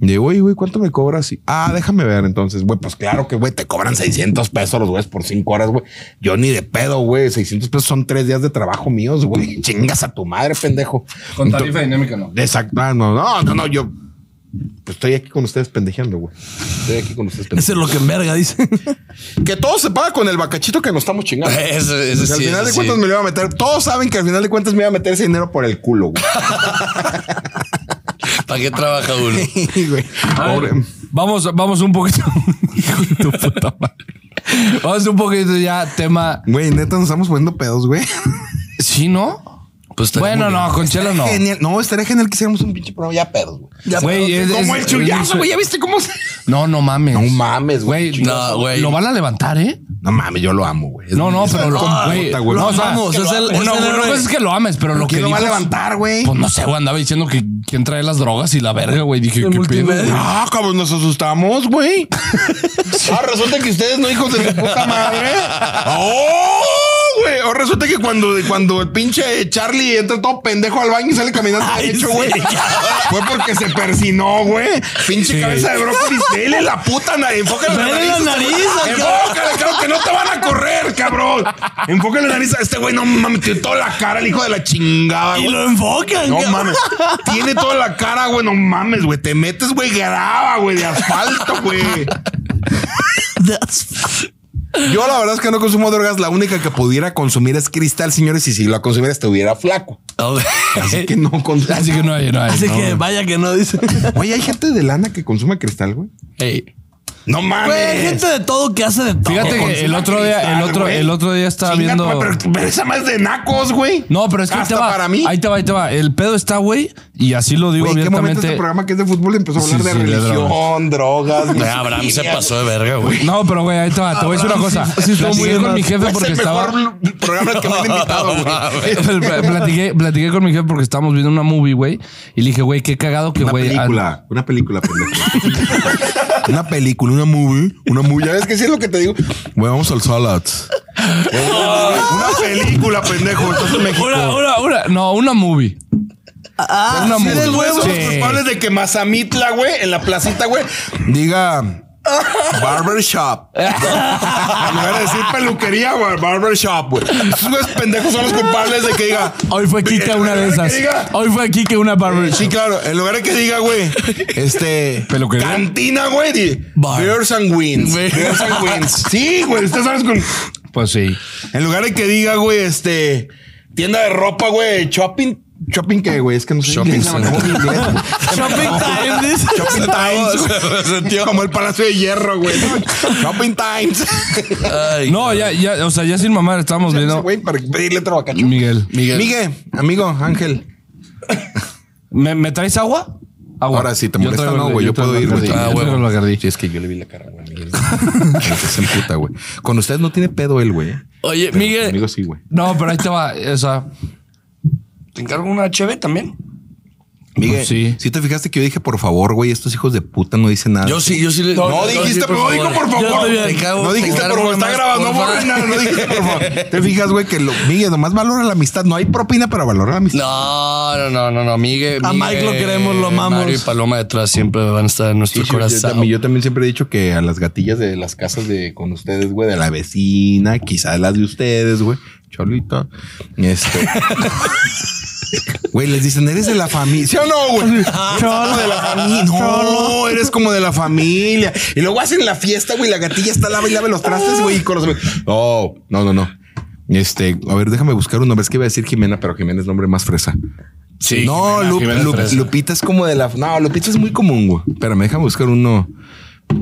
De, güey, güey, ¿cuánto me cobras? Y, ah, déjame ver. Entonces, güey, pues claro que, güey, te cobran 600 pesos los güeyes por cinco horas, güey. Yo ni de pedo, güey. 600 pesos son tres días de trabajo míos, güey. Chingas a tu madre, pendejo. Con tarifa dinámica, no. Exacto. Ah, no, no, no, no, yo pues estoy aquí con ustedes pendejeando, güey. Estoy aquí con ustedes Eso pendejeando. es lo que enverga, dice. Que todo se paga con el bacachito que nos estamos chingando. Eso, eso al final eso de sí. cuentas me lo iba a meter. Todos saben que al final de cuentas me iba a meter ese dinero por el culo, güey. ¿Para qué trabaja uno? Güey. Pobre. Vamos, vamos un poquito. Hijo de tu puta madre. Vamos un poquito ya tema. Güey, neta, nos estamos poniendo pedos, güey. Sí, ¿no? Pues bueno, no, con Chelo no. Genial. No, estaría genial que hiciéramos un pinche programa ya pedos, güey. Güey, es- Como es- el chullazo, güey. ¿Ya viste cómo se...? No, no mames. No mames, güey. Güey, No, güey. Lo van a levantar, ¿eh? No mames, yo lo amo, güey. No, no, pero lo, mi güey, puta, güey. no, o sea, Vamos, es el- el que lo ames, pero lo que ¿Quién lo va a levantar, güey? Pues no sé, güey, andaba diciendo que quién trae las drogas y la verga, güey. Dije, ¿qué pedo? güey? Ah, cabrón, nos asustamos, güey. ah, resulta que ustedes no hijos de puta madre. ¡Oh! Güey, o resulta que cuando, cuando el pinche Charlie entra todo pendejo al baño y sale caminando derecho, güey. Fue porque se persinó, güey. Pinche cabeza de brócoli. Dele la puta nariz. Enfócale la nariz. la nariz. Enfócale, claro que no te van a correr, cabrón. Enfócale la nariz a este güey. No mames, tiene toda la cara el hijo de la chingada, Y güey. lo enfocan. No cabrón. mames. Tiene toda la cara, güey. No mames, güey. Te metes, güey, grava, güey, de asfalto, güey. That's- Yo la verdad es que no consumo drogas. La única que pudiera consumir es cristal, señores. Y si la consumiera estuviera flaco. Así que no consumo. Así que no hay, no hay. Así no, que vaya que no dice. Oye, hay gente de lana que consume cristal, güey. Ey, No mames. Güey, hay gente de todo que hace de todo. Fíjate que el otro día, el otro, el otro día estaba Chinga, viendo. Pero, pero esa más de nacos, güey. No, pero es que ahí te va. para mí. Ahí te va, ahí te va. El pedo está, güey, y así lo digo Güey, ¿en qué momento abiertamente. este programa que es de fútbol empezó a hablar Sí, de sí, de religión, drogas? güey, Abraham se pasó de verga, güey. No, pero güey, ahí te va. Te voy a decir una cosa. sí, estuvo muy platiqué con mi jefe Es porque el estaba. mejor programa al que me han invitado, güey. platiqué, platiqué con mi jefe porque estábamos viendo una movie, güey. Y le dije, güey, qué cagado que, Una güey. película, una película, pendejo. una película, una movie, una movie. ¿Ya ves que sí es lo que te digo? Güey, vamos al Salads. una película, pendejo. Estás en México. Una, una, una, no, una movie. Ah, una sí, movie. Somos Sí. culpables de que Mazamitla, güey, en la placita, güey, diga barbershop. en lugar de decir peluquería, güey, barbershop, güey. Esos güeyes pendejos son los culpables de que diga. Hoy fue Kike una de esas. Que diga- Hoy fue Kike una barber. Sí, claro. En lugar de que diga, güey, este. Peluquería. Cantina, güey. Beers and Wins. Beers. Beers and Wins. Sí, güey. Ustedes sabes con. Pues sí. En lugar de que diga, güey, este. Tienda de ropa, güey. Shopping. ¿Shopping qué, güey? Es que no sé. Shopping inglés, güey. Shopping time. dice. Shopping Times. Güey. Como el Palacio de Hierro, güey. ¿no? Shopping Times. Ay, No, ya, ya, o sea, ya sin mamar estábamos viendo. Güey, para pedirle otro bacacho. Miguel. Miguel. Miguel, amigo, Ángel. ¿Me, me traes agua? Agua. Ahora, si te Yo molesta, traigo no, güey. Yo puedo el ir, güey. Bacardí. Ah, Yo Bacardí. Sí, es que yo le vi la cara, güey. Miguel. Se emputa, güey. Con ustedes no tiene pedo él, güey. Oye, Miguel, Conmigo sí, güey. No, pero ahí te va. O sea, ¿te encargo una HB también? Miguel, Pues sí. sí. te fijaste que yo dije, por favor, güey, estos hijos de puta no dicen nada. Yo sí, yo sí le. No, yo dijiste, sí, pero dijo por Yo favor. cago, no te dijiste, pero está nomás, grabado, no no dijiste, por favor. Te fijas, güey, que lo, Miguel, nomás valora la amistad. No hay propina, pero valora la amistad. No, no, no, no, no, Miguel. A Mike lo queremos, lo amamos. Mario y Paloma detrás siempre van a estar en nuestro Sí, yo, corazón. también, yo también siempre he dicho que a las gatillas de las casas de con ustedes, güey, de la vecina, quizás las de ustedes, güey, Cholita, este. Güey, les dicen, eres de la familia. ¿Sí o no, güey? Como de la familia. No, eres como de la familia. Y luego hacen la fiesta, güey. La gatilla está lava y lava los trastes, güey. Y con los No, no, no, no. Este, a ver, déjame buscar un nombre. Es que iba a decir Jimena, pero Jimena es nombre más fresa. sí. No, Jimena, Lu- Jimena Lu- Fresa. Lupita es como de la. No, Lupita es muy común, güey. Espérame, déjame buscar uno.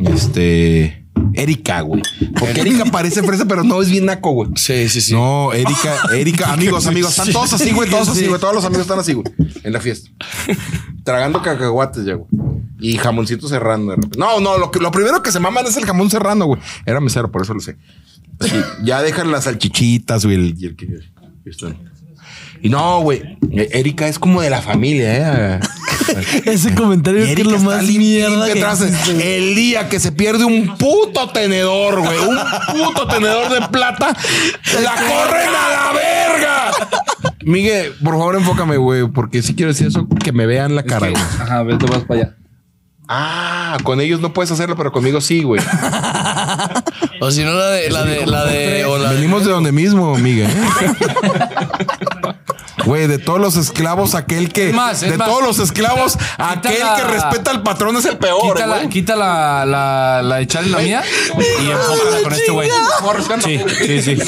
Este. Erika, güey. Porque Erika parece fresa, pero no es bien naco, güey. Sí, sí, sí. No, Erika, Erika, amigos, amigos, están todos así, güey, todos así, güey, todos los amigos están así, güey, en la fiesta. Tragando cacahuates ya, güey. Y jamoncito serrano. de repente. No, no, lo, que, lo primero que se maman es el jamón serrano, güey. Era mesero, por eso lo sé. Ya dejan las salchichitas, güey, el, y el que... y no, güey, Erika es como de la familia, eh. Ese comentario es que es lo más mierda que. El día que se pierde un puto tenedor, güey, un puto tenedor de plata, la corren a la verga. Miguel, por favor, enfócame, güey, porque si quiero decir eso, que me vean la cara, güey. Ajá, vete más para allá. Ah, con ellos no puedes hacerlo, pero conmigo sí, güey. O si no, la de, la de, la de, o la de- Venimos de donde mismo, Miguel. Güey, de todos los esclavos, aquel que. Es más, es de más. todos los esclavos, aquel la- que respeta al patrón es el peor. Quita, la, güey. quita la, la, la de Charlie, la mía, y enfócala con este güey. Sí, sí, sí.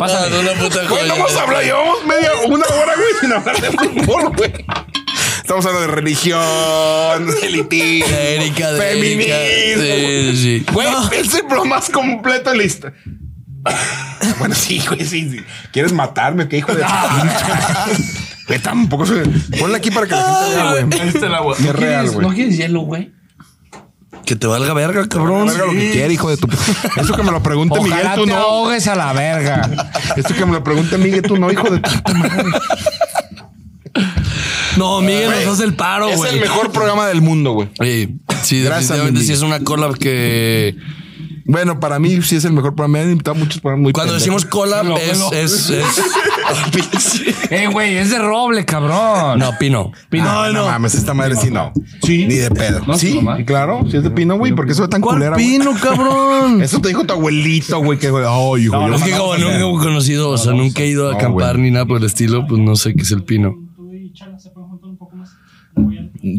Ah, de una puta Güey, no vamos a hablar, llevamos media, una hora, güey, sin hablar de fútbol, güey. Estamos hablando de religión, elitismo, De Erika, de feminismo. Erika. Sí, sí. Güey, es el pro más completo de la historia. Bueno, sí, güey, sí, sí. ¿Quieres matarme? ¿Qué hijo de Güey, tampoco soy... Ponle aquí para que la gente vea, güey. Este el agua. Qué real, güey. ¿No quieres hielo, güey? Que te valga verga, cabrón. Verga lo que quiera, hijo de tu... Eso que me lo pregunte Miguel, Ojalá tú te no. ahogues a la verga. Esto que me lo pregunte Miguel, tú no, hijo de tu puta madre. No, Miguel nos hace el paro, Es güey. el mejor programa del mundo, güey. Sí, sí, Gracias, definitivamente sí es una collab que Bueno, para mí sí es el mejor programa. Me han invitado muchos programas muy cuando pendejos. decimos collab Lo- es, lo- es, es- Eh, güey, es de roble, cabrón. no, Pino. No, no, mames, esta madre sí no. Sí. Ni de pedo. No, sí, claro. Sí es de pino, güey. porque eso es tan ¿Cuál culera, güey? pino, cabrón? Eso te dijo tu abuelito, güey. Que, güey, ay, hijo. yo- Es que como nunca he conocido, o sea, nunca he ido a No, acampar güey. ni nada por el estilo, pues no sé qué es el pino.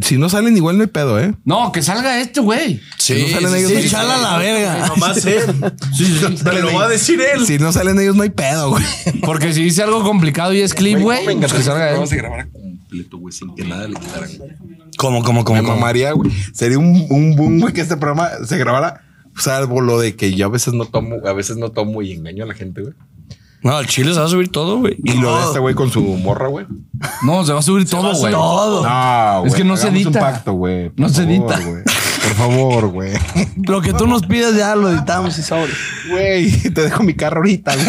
Si no salen igual, no hay pedo, ¿eh? No, que salga este, güey. Sí, no salen ellos, sí, sí, sí. Chala la verga. Nomás él. Te lo va a decir él. Si no salen ellos, no hay pedo, güey. Porque si dice algo complicado y es clip, güey, pues que salga él. Vamos a grabar completo, güey, sin que nada le quitaran. ¿Cómo, cómo, Me cómo, cómo? mamaría, güey. Sería un, un boom, güey, que este programa se grabara. Salvo lo de que yo a veces no tomo, a veces no tomo y engaño a la gente, güey. No, al chile se va a subir todo, güey. Y lo de este güey con su morra, güey. No, se va a subir todo, güey. Todo. No, Es que no se edita. un pacto, güey. No se edita. güey. Por favor, güey. Lo que tú nos pidas ya lo editamos y sobre. Güey, te dejo mi carro ahorita, güey.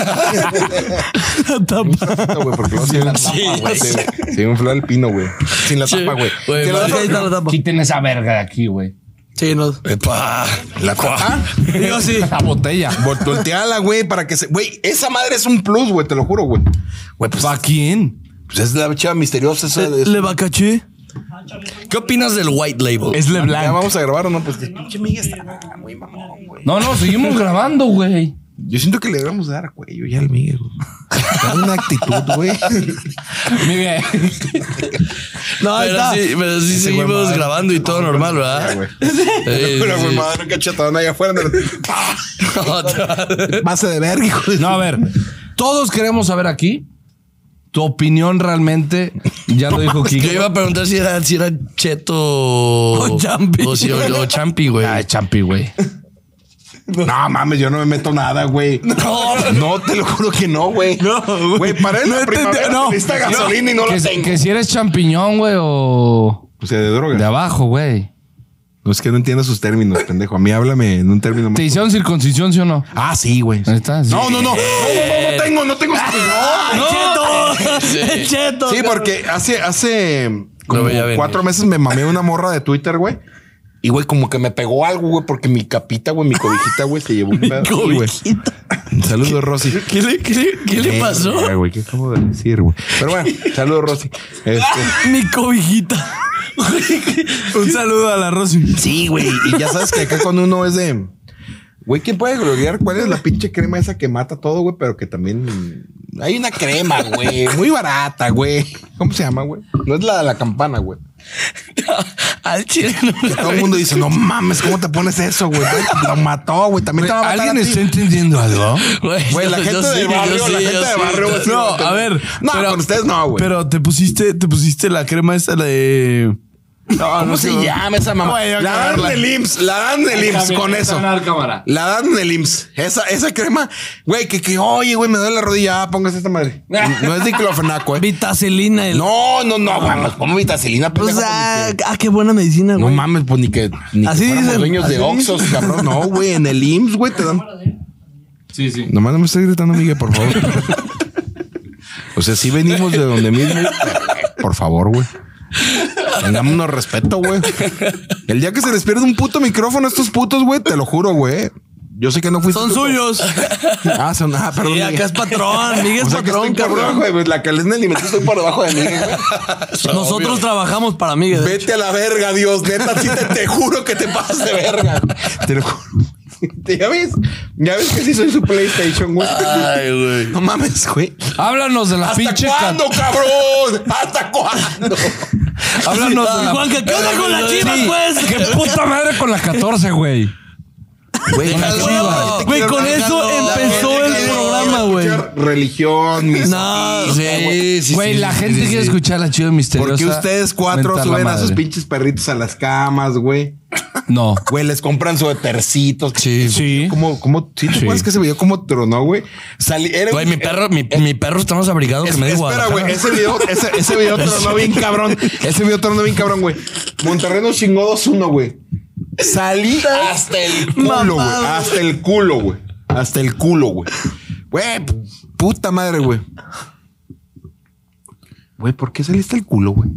No, güey, porque luego sí la tapa, güey. Sí, sí, un flor al pino, güey. Sin la Sí. tapa, güey. Güey, tapa. Tapa. Quiten esa verga de aquí, güey. Sí, no. Epa. La tapa. Digo sí. La botella. Vol- Volteala, güey, para que se. Güey, esa madre es un plus, güey, te lo juro, güey. Güey, pues, ¿Para quién? pues es la chava misteriosa. Esa, es- Le va caché. ¿Qué opinas del white label? Es ¿Ya LeBlanc. vamos a grabar o no? Pues pinche amiga está muy mamón, güey. No, no, seguimos grabando, güey. Yo siento que le debemos dar a cuello ya al Miguel, güey. Una actitud, güey. Miguel. No, ahí pero está. sí, pero sí Ese seguimos madre. grabando y todo normal, ¿verdad? güey. Sí, Una sí. güey madre, un cachetadón allá afuera. Base de verga, hijo de- No, a ver. Todos queremos saber aquí tu opinión realmente. Ya lo dijo Yo Kike. iba a preguntar si era, si era Cheto o, Champi. O, si- o- o Champi, güey. Ay, champi, güey. No mames, yo no me meto nada, güey. No, no, te lo juro que no, güey. No, güey. para él No la primavera no. necesita gasolina y no Que, lo tengo. que si eres champiñón, güey, o O sea, de droga. De abajo, güey. No es que no entiendo sus términos, pendejo. A mí háblame en un término más. ¿Te hicieron circuncisión, sí o no? Ah, sí, güey. Está. sí. No, no, no. No, no, no, no tengo, no tengo. No. ¡Cheto! ¡Cheto! Sí, porque hace, hace como cuatro meses me mamé una morra de Twitter, güey. Y, güey, como que me pegó algo, güey, porque mi capita, güey, mi cobijita, güey, se llevó un pedo. Güey. Saludos, Rosy. ¿Qué le, qué le- qué le Eh, pasó? güey, ¿qué acabo de decir, güey? Pero bueno, saludos, Rosy. Este, Mi cobijita. Un saludo a la Rosy. sí, güey. Y ya sabes que acá cuando uno es de. Güey, ¿quién puede gloriar cuál es la pinche crema esa que mata todo, güey? Pero que también. Hay una crema, güey. Muy barata, güey. ¿Cómo se llama, güey? No es la de la campana, güey. Al chile no Que todo el mundo dice, no mames, ¿cómo te pones eso, güey? Lo mató, güey. También te va a matar ¿Alguien a ti. está entendiendo algo? Güey, la gente del barrio, la gente de barrio. No, a ver. No, pero- con ustedes no, güey. Pero te pusiste, te pusiste la crema esa la de. No, ¿Cómo no se sé. llama esa mamá? Güey, La dan del IMSS, la dan del IMSS con eso. cámara. La dan del IMSS. Esa, esa crema, güey, que, que, oye, güey, me duele la rodilla. Ah, póngase esta madre. No es diclofenaco, eh. Vitacilina. El... No, no, no, mames, como vitacilina, Pues, ah, ah, qué buena medicina, No güey. mames, pues ni que, ni Así que dicen, dueños de así Oxxos, dicen. cabrón. No, güey, en el IMSS, güey, te dan. Sí, sí. Nomás no me estoy gritando, Miguel, por favor. o sea, sí venimos de donde mismo. Por favor, güey. Tengámonos respeto, güey. El día que se les pierde un puto micrófono a estos putos, güey, te lo juro, güey. Yo sé que no fuiste. Son tú. suyos. Ah, son. Ah, perdón. Y Miguel. acá es patrón. Miguel O es sea que patrón, cabrón. la que les en el límite, estoy por debajo de Miguel, güey. Nosotros trabajamos para Miguel. Vete a la verga, Dios. Neta, sí te, te juro que te pasas de verga. Te lo juro. ¿Ya ves? ¿Ya ves que sí soy su PlayStation, güey? Ay, güey. No mames, güey. Háblanos de la ¿Hasta pinche. cuándo, cabrón? ¿Hasta cuándo? Háblanos de la. Juanca, ¿qué onda con la chiva, pues? ¿Qué puta madre con la 14, güey? Güey, Güey, con eso empezó el programa, güey. Religión, mis No, Sí, sí, Güey, sí, la sí, gente sí, quiere sí. escuchar la chiva misteriosa. Porque ustedes cuatro suben a sus pinches perritos a las camas, güey. No. Güey, les compran suétercitos. Sí. Sí. ¿Cómo, cómo, sí, te Sí. acuerdas que ese video cómo tronó, güey? Salí, era Güey, mi perro, mi, mi perro está más abrigado que me dijo. espera, güey. Ese video, ese, ese video tronó bien cabrón. Ese video tronó bien cabrón, güey. Monterrey nos chingó 2-1, güey. Salí hasta el culo, güey. Hasta el culo, güey. Hasta el culo, güey. Güey, puta madre, güey. Güey, ¿por qué saliste el culo, güey?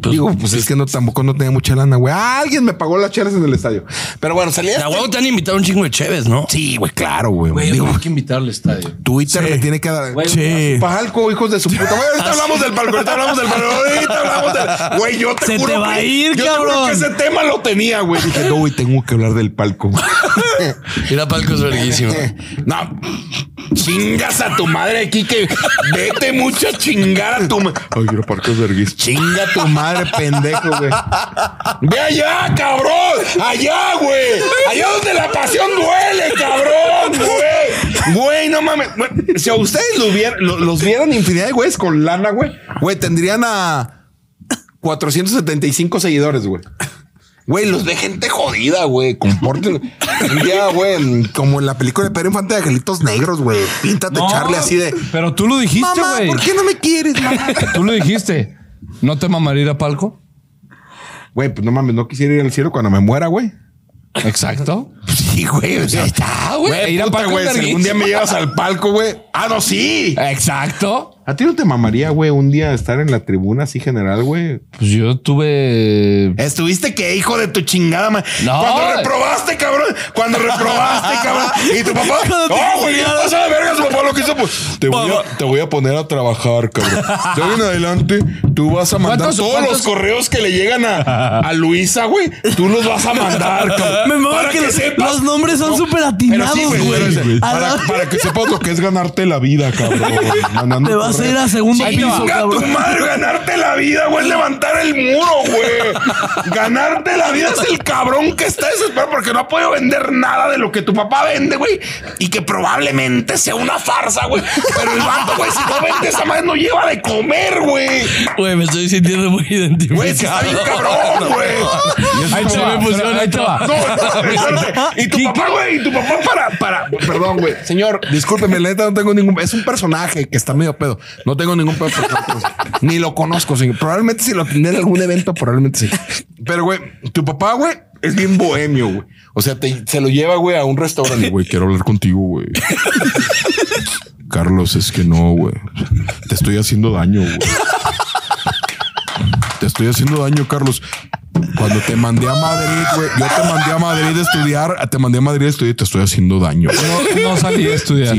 Digo, pues es que no, tampoco no tenía mucha lana, güey. Ah, Alguien me pagó las chelas en el estadio. Pero bueno, salí hasta La huevo te han invitado un chingo de cheves, ¿no? Sí, güey, claro, güey. Güey, Digo, hay que invitar al estadio. Twitter le tiene que dar. Sí. Palco, hijos de su puta. Güey, ahorita hablamos del palco, ahorita hablamos del palco, ahorita hablamos del. Güey, yo te Se juro te va que- a ir, yo te juro cabrón. que ese tema lo tenía, güey. Dije, no, güey, tengo que hablar del palco. güey. Ir a palco es verguísimo. no. Chingas a tu madre, Kike. Vete mucho a chingar a tu madre. Ay, quiero palco es verguís. Chinga a tu madre, pendejo, güey. Ve allá, cabrón. Allá, güey. Allá donde la pasión duele, cabrón, güey. Güey, no mames. Güey, Si a ustedes lo vieran- lo- los vieran infinidad de güeyes con lana, güey, güey, tendrían a 475 seguidores, güey. Güey, los de gente jodida, güey. Comporten. Día, güey, como en la película de Pedro Infante de Angelitos Negros, güey. Píntate, Charlie, así de. Pero tú lo dijiste, güey. ¿por qué no me quieres, mamá? Tú lo dijiste. ¿No te mamaría ir a palco? Güey, pues no mames, no quisiera ir al cielo cuando me muera, güey. Exacto. Sí, güey. O sea, está, güey. Ir a puta, palco güey. Si algún día me llevas al palco, güey. Ah, no, sí. Exacto. ¿A ti no te mamaría, güey, un día estar en la tribuna así general, güey? Pues yo tuve. Estuviste que hijo de tu chingada, man. No. Cuando reprobaste, cabrón. Cuando reprobaste, cabrón. Y tu papá. No, güey, ¿qué pasa de verga? Su papá lo que hizo, pues. Te voy, a, te voy a poner a trabajar, cabrón. De hoy en adelante, tú vas a mandar ¿Cuántos- todos cuántos- los correos que le llegan a, a Luisa, güey. Tú los vas a mandar, cabrón. Me mama Para que, que los- sepas. los nombres son súper Pero atinados, sí, güey. sí, Para, para que sepas lo que es ganarte la vida, cabrón. Mandando vas a ir a segundo piso, tu madre, ganarte la vida, güey, levantar el muro, güey. Ganarte la vida es el cabrón que está desesperado porque no ha podido vender nada de lo que tu papá vende, güey, y que probablemente sea una farsa, güey. Pero el vato, güey, si no vende esa madre, no lleva de comer, güey. Güey, me estoy sintiendo muy identificado. Güey, sí está bien cabrón, güey. Ahí te va, pero ahí te va. No. Y tu papá, güey, y tu papá para, para, perdón, güey. Señor, discúlpeme, la neta no tengo ningún, es un personaje que está medio pedo. No tengo ningún tanto, Ni lo conozco. Probablemente si lo tendré en algún evento, probablemente sí. Pero, güey, tu papá, güey, es bien bohemio, güey. O sea, te- se lo lleva, güey, a un restaurante. Güey, quiero hablar contigo, güey. Carlos, es que no, güey. Te estoy haciendo daño, güey. Te estoy haciendo daño, Carlos. Cuando te mandé a Madrid, güey, yo te mandé a Madrid a estudiar, te mandé a Madrid a estudiar y te estoy haciendo daño. No, no salí a estudiar.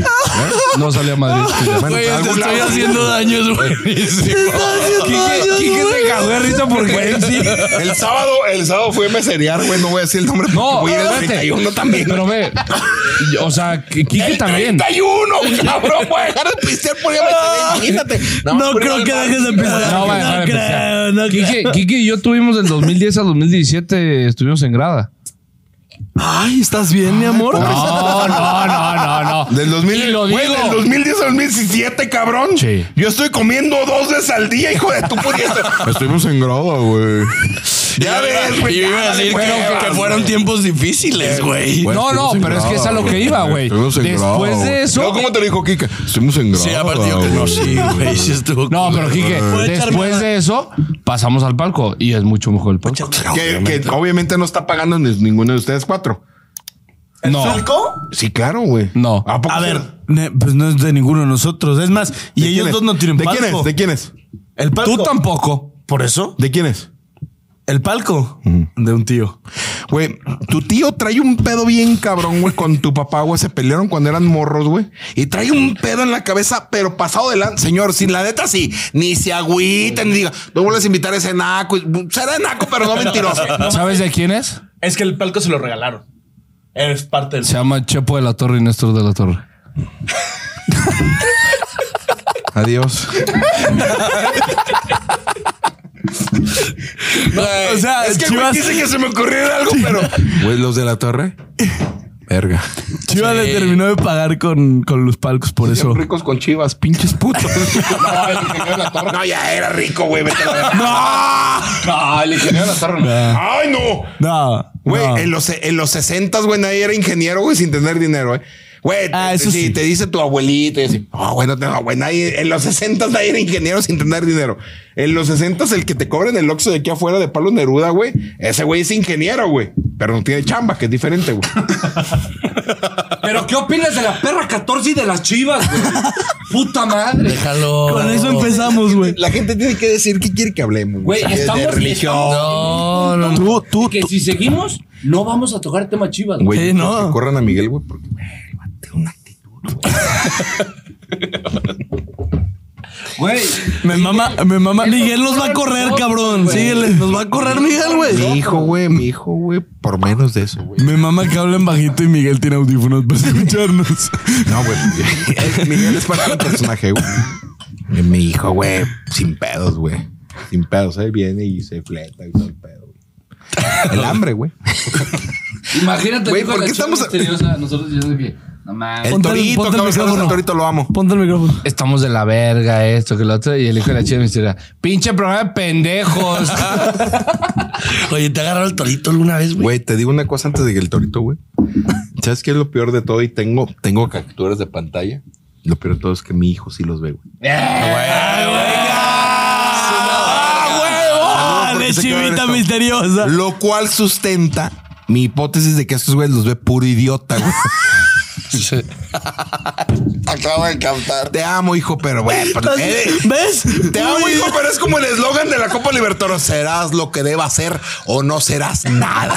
No salí a Madrid a estudiar. Bueno, Güey, te algún estoy lado- haciendo daño, es buenísimo. Quique, Quique se cagó de risa porque él sí. El sábado, el sábado fue a meserear, güey. No voy a decir el nombre. No, voy a ir al espérate. 31 también. Pero ve, o sea, que Quique el también. 31, cabrón. Voy a dejar de pistear por ir a meserear. Imagínate. Nada más No por ir creo al que bar. dejes de empezar. No, va a dejar no de creo, empezar. no creo. Quique, Quique y yo tuvimos del 2010 al 2017, estuvimos en grada. Ay, ¿estás bien, mi amor? No, no, no, no, no. Del 2000, Y lo güey, digo. del 2010 al 2017, cabrón. Sí. Yo estoy comiendo dos veces al día, hijo de tu pudiente. Estuvimos en grada, güey. Ya ves, güey. Y iba a decir que, fueron tiempos difíciles, güey. Güey, No, no, pero es que es a lo que iba, güey. Estuvimos en Después de eso- Luego, ¿Cómo te lo dijo Kika? Estuvimos en grada. Sí, aparte yo que no, sí, güey. Sí estuvo. No, pero echarme después de eso, pasamos al palco y es mucho mejor el palco. Que, que obviamente no está pagando ni- ninguno de ustedes cuatro. No, ¿Falco? Sí, claro, güey. No. ¿A, poco A ver, ne- pues no es de ninguno de nosotros. Es más, y ¿De ellos dos no tienen ¿De palco. quién es? ¿De quién es? El palco. tú tampoco. Por eso, ¿De quién es? El palco de un tío. Güey, tu tío trae un pedo bien cabrón, güey, con tu papá, güey. Se pelearon cuando eran morros, güey. Y trae un pedo en la cabeza, pero pasado de la... Señor, sin la neta, sí. Ni se agüiten, ni diga, no vuelves a invitar a ese naco. Será naco, pero no mentiroso. ¿Sabes de quién es? Es que el palco se lo regalaron. Eres parte del Se llama Chepo de la Torre y Néstor de la Torre. Adiós. O sea, es que, güey, Chivas, quise que se me ocurriera algo, pero... Güey, los de la torre. Verga. Chivas le terminó de pagar con, con los palcos por eso. Ricos con chivas, pinches putos. no, el ingeniero de la torre. No, ya era rico, güey. Vete a la verga. No, el ingeniero de la Torre no. ¡Ay, no! No. Güey, no. en los, en los 60, güey, nadie era ingeniero, güey, sin tener dinero, eh. Güey, Ah, eso sí. te dice tu abuelita y así, oh, güey, no tengo, güey, nadie, en los 60 nadie era ingeniero sin tener dinero. En los 60 el que te cobra en el Oxxo de aquí afuera de Palo Neruda, güey, ese güey es ingeniero, güey, pero no tiene chamba, que es diferente, güey. Pero ¿qué opinas de la perra 14 y de las chivas, güey? Puta madre. Déjalo. Con eso empezamos, güey. La gente tiene que decir qué quiere que hablemos. Güey, De- de estamos- religión. No, no, no. Tú, tú, Que tú. si seguimos, no vamos a tocar el tema chivas. güey. Güey, Sí, no. que corran a Miguel, güey, porque, el una actitud. Güey. Me mama, me mama. Miguel nos va a correr, cabrón. Síguele. Nos va a correr Miguel, güey. Mi hijo, güey, mi hijo, güey, por menos de eso, güey. Me mama que hablen bajito y Miguel tiene audífonos para escucharnos. No, güey. Miguel es parte del personaje, güey. Y Mi hijo, güey, sin pedos, güey. Sin pedos, ¿eh? Viene y se fleta y todo el pedo. güey. El hambre, güey. Imagínate, Güey, ¿por de qué estamos- nosotros yo dije, no mames. El torito, ponte el cabrón, micrófono. el torito lo amo. Ponte el micrófono. Estamos de la verga, esto, que lo otro. Y el hijo de la chiva misteria. Pinche programa de pendejos. Oye, ¿te agarró el torito alguna vez, güey? Güey, te digo una cosa antes de que el torito, güey. ¿Sabes qué es lo peor de todo? Y tengo, tengo capturas de pantalla. Lo peor de todo es que mi hijo sí los ve, güey. ¡Ah, ¿por de chivita misteriosa! Lo cual sustenta mi hipótesis de que estos güeyes los ve puro idiota, güey. Acabo de captar. Te amo, hijo, pero güey. pues, eh, ¿Ves? Te amo, hijo, pero es como el eslogan de la Copa Libertadores. Serás lo que deba ser o no serás nada.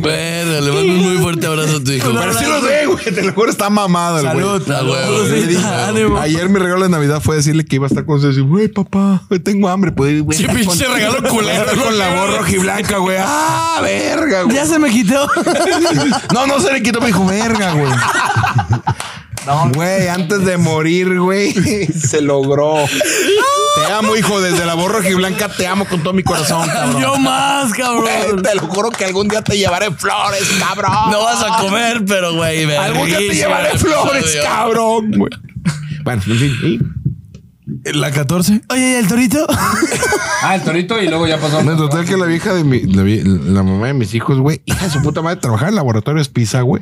Bueno, le mando un muy fuerte abrazo a tu hijo. Pero sí los ve, güey. Te lo juro, está mamado el güey. Salud. Güey, Le güey. dije, Ánimo. Ayer mi regalo de Navidad fue decirle que iba a estar con ustedes. Y, güey, papá, tengo hambre. Pues, güey, Sí, estar pinche con- regalo culero, Con la gorra rojiblanca, güey. Ah, verga, güey. Ya se me quitó. No, no se le quitó. Me dijo, verga, güey. Güey, antes de morir, güey, se logró. Te amo, hijo, desde la borra blanca te amo con todo mi corazón, cabrón. Yo más, Güey, cabrón. te lo juro que algún día te llevaré flores, cabrón. No vas a comer, pero güey, Algún día te llevaré flores, cabrón. güey. Bueno, en fin. ¿y? La 14. Oye, ¿y el torito? Ah, el torito y luego ya pasó. Me total que la vieja de mi, la, la mamá de mis hijos, güey, hija de su puta madre, trabajaba en laboratorios Pisa, güey.